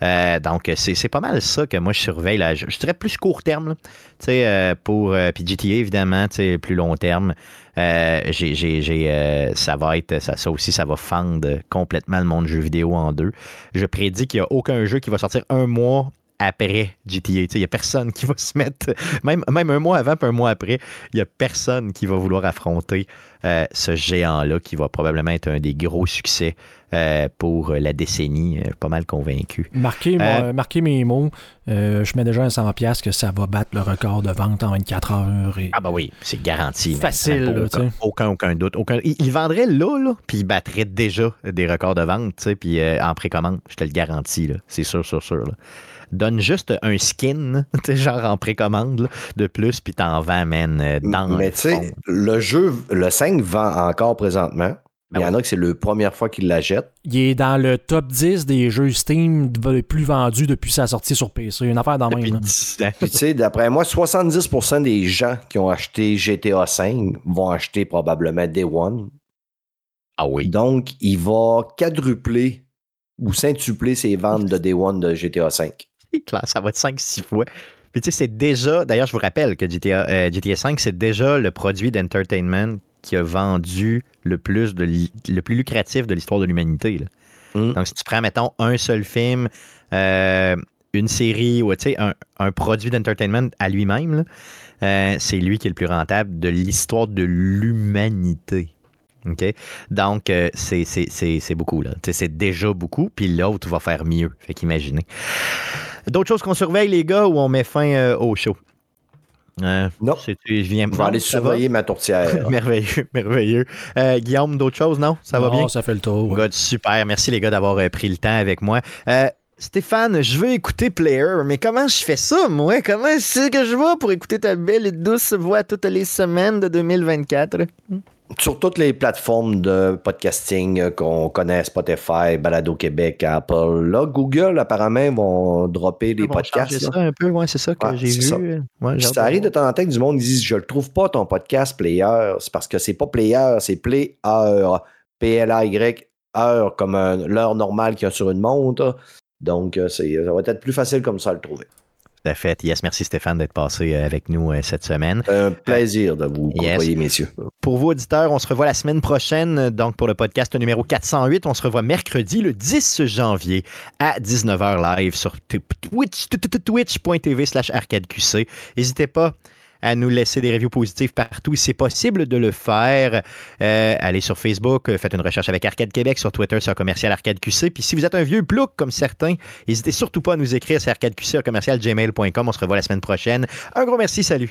Euh, donc, c'est pas mal ça que moi je surveille. Là. Je, dirais plus court terme, sais euh, pour euh, puis GTA évidemment, plus long terme. j'ai, ça va être ça, ça, aussi, ça va fendre complètement le monde jeu vidéo en deux. Je prédis qu'il n'y a aucun jeu qui va sortir un mois après GTA. Il n'y a personne qui va se mettre, même, même un mois avant, puis un mois après, il n'y a personne qui va vouloir affronter euh, ce géant-là qui va probablement être un des gros succès euh, pour la décennie. Euh, pas mal convaincu. Marquez, mes mots. je mets déjà un 100$ que ça va battre le record de vente en 24 heures. Ah, bah oui, c'est garanti. Facile. aucun, aucun, doute. Aucun, il, vendrait là, là puis il battrait déjà des records de vente, puis en précommande, je te le garantis. C'est sûr, sûr, sûr. Donne juste un skin, genre en précommande de plus, puis t'en vends, man, dans Mais tu sais, le jeu, le 5 vend encore présentement. Ben il y en a que c'est la première fois qu'il la jette. Il est dans le top 10 des jeux Steam les plus vendus depuis sa sortie sur PC. Une affaire dans même. tu sais, d'après moi, 70% des gens qui ont acheté GTA 5 vont acheter probablement Day One. Ah oui. Donc, il va quadrupler ou centupler ses ventes de Day One de GTA 5. Ça va être 5-6 fois. Puis tu sais, c'est déjà, d'ailleurs, je vous rappelle que GTA, GTA 5, c'est déjà le produit d'entertainment qui a vendu le plus, de le plus lucratif de l'histoire de l'humanité. Mm. Donc, si tu prends, mettons, un seul film, euh, une série ou un, un produit d'entertainment à lui-même, euh, c'est lui qui est le plus rentable de l'histoire de l'humanité. Donc, euh, c'est beaucoup. C'est déjà beaucoup, puis l'autre va faire mieux. Fait qu'imaginez. D'autres choses qu'on surveille, les gars, ou on met fin au show? Euh, non. Je viens je vais aller surveiller ma tourtière. merveilleux, merveilleux. Euh, Guillaume, d'autres choses, non? Ça va bien? ça fait le tour. super. Merci les gars d'avoir euh, pris le temps avec moi. Stéphane, je veux écouter Player, mais comment je fais ça, moi? Comment c'est que je vais pour écouter ta belle et douce voix toutes les semaines de 2024? Sur toutes les plateformes de podcasting euh, qu'on connaît, Spotify, Balado Québec, Apple. Là, Google, apparemment, vont dropper des podcasts. C'est ça un peu, ouais, c'est ça que j'ai vu. Ça. ça arrive de temps en temps que du monde dise Je ne trouve pas ton podcast Player. C'est parce que c'est pas Player, c'est Player. P-L-A-Y, heure, comme l'heure normale qu'il y a sur une montre. Donc, euh, ça va être plus facile comme ça à le trouver. Tout à fait. Yes, merci Stéphane d'être passé euh, avec nous euh, cette semaine. Un plaisir de vous yes. messieurs. Pour vous, auditeurs, on se revoit la semaine prochaine, donc pour le podcast numéro 408. On se revoit mercredi, le 10 janvier, à 19h live sur twitch.tv slash arcadeqc. N'hésitez pas à nous laisser des reviews positives partout. C'est possible de le faire. Euh, allez sur Facebook, euh, faites une recherche avec Arcade Québec, sur Twitter, sur commercial Arcade QC. Puis si vous êtes un vieux plouc comme certains, n'hésitez surtout pas à nous écrire sur arcadeqc gmail.com. On se revoit la semaine prochaine. Un gros merci, salut.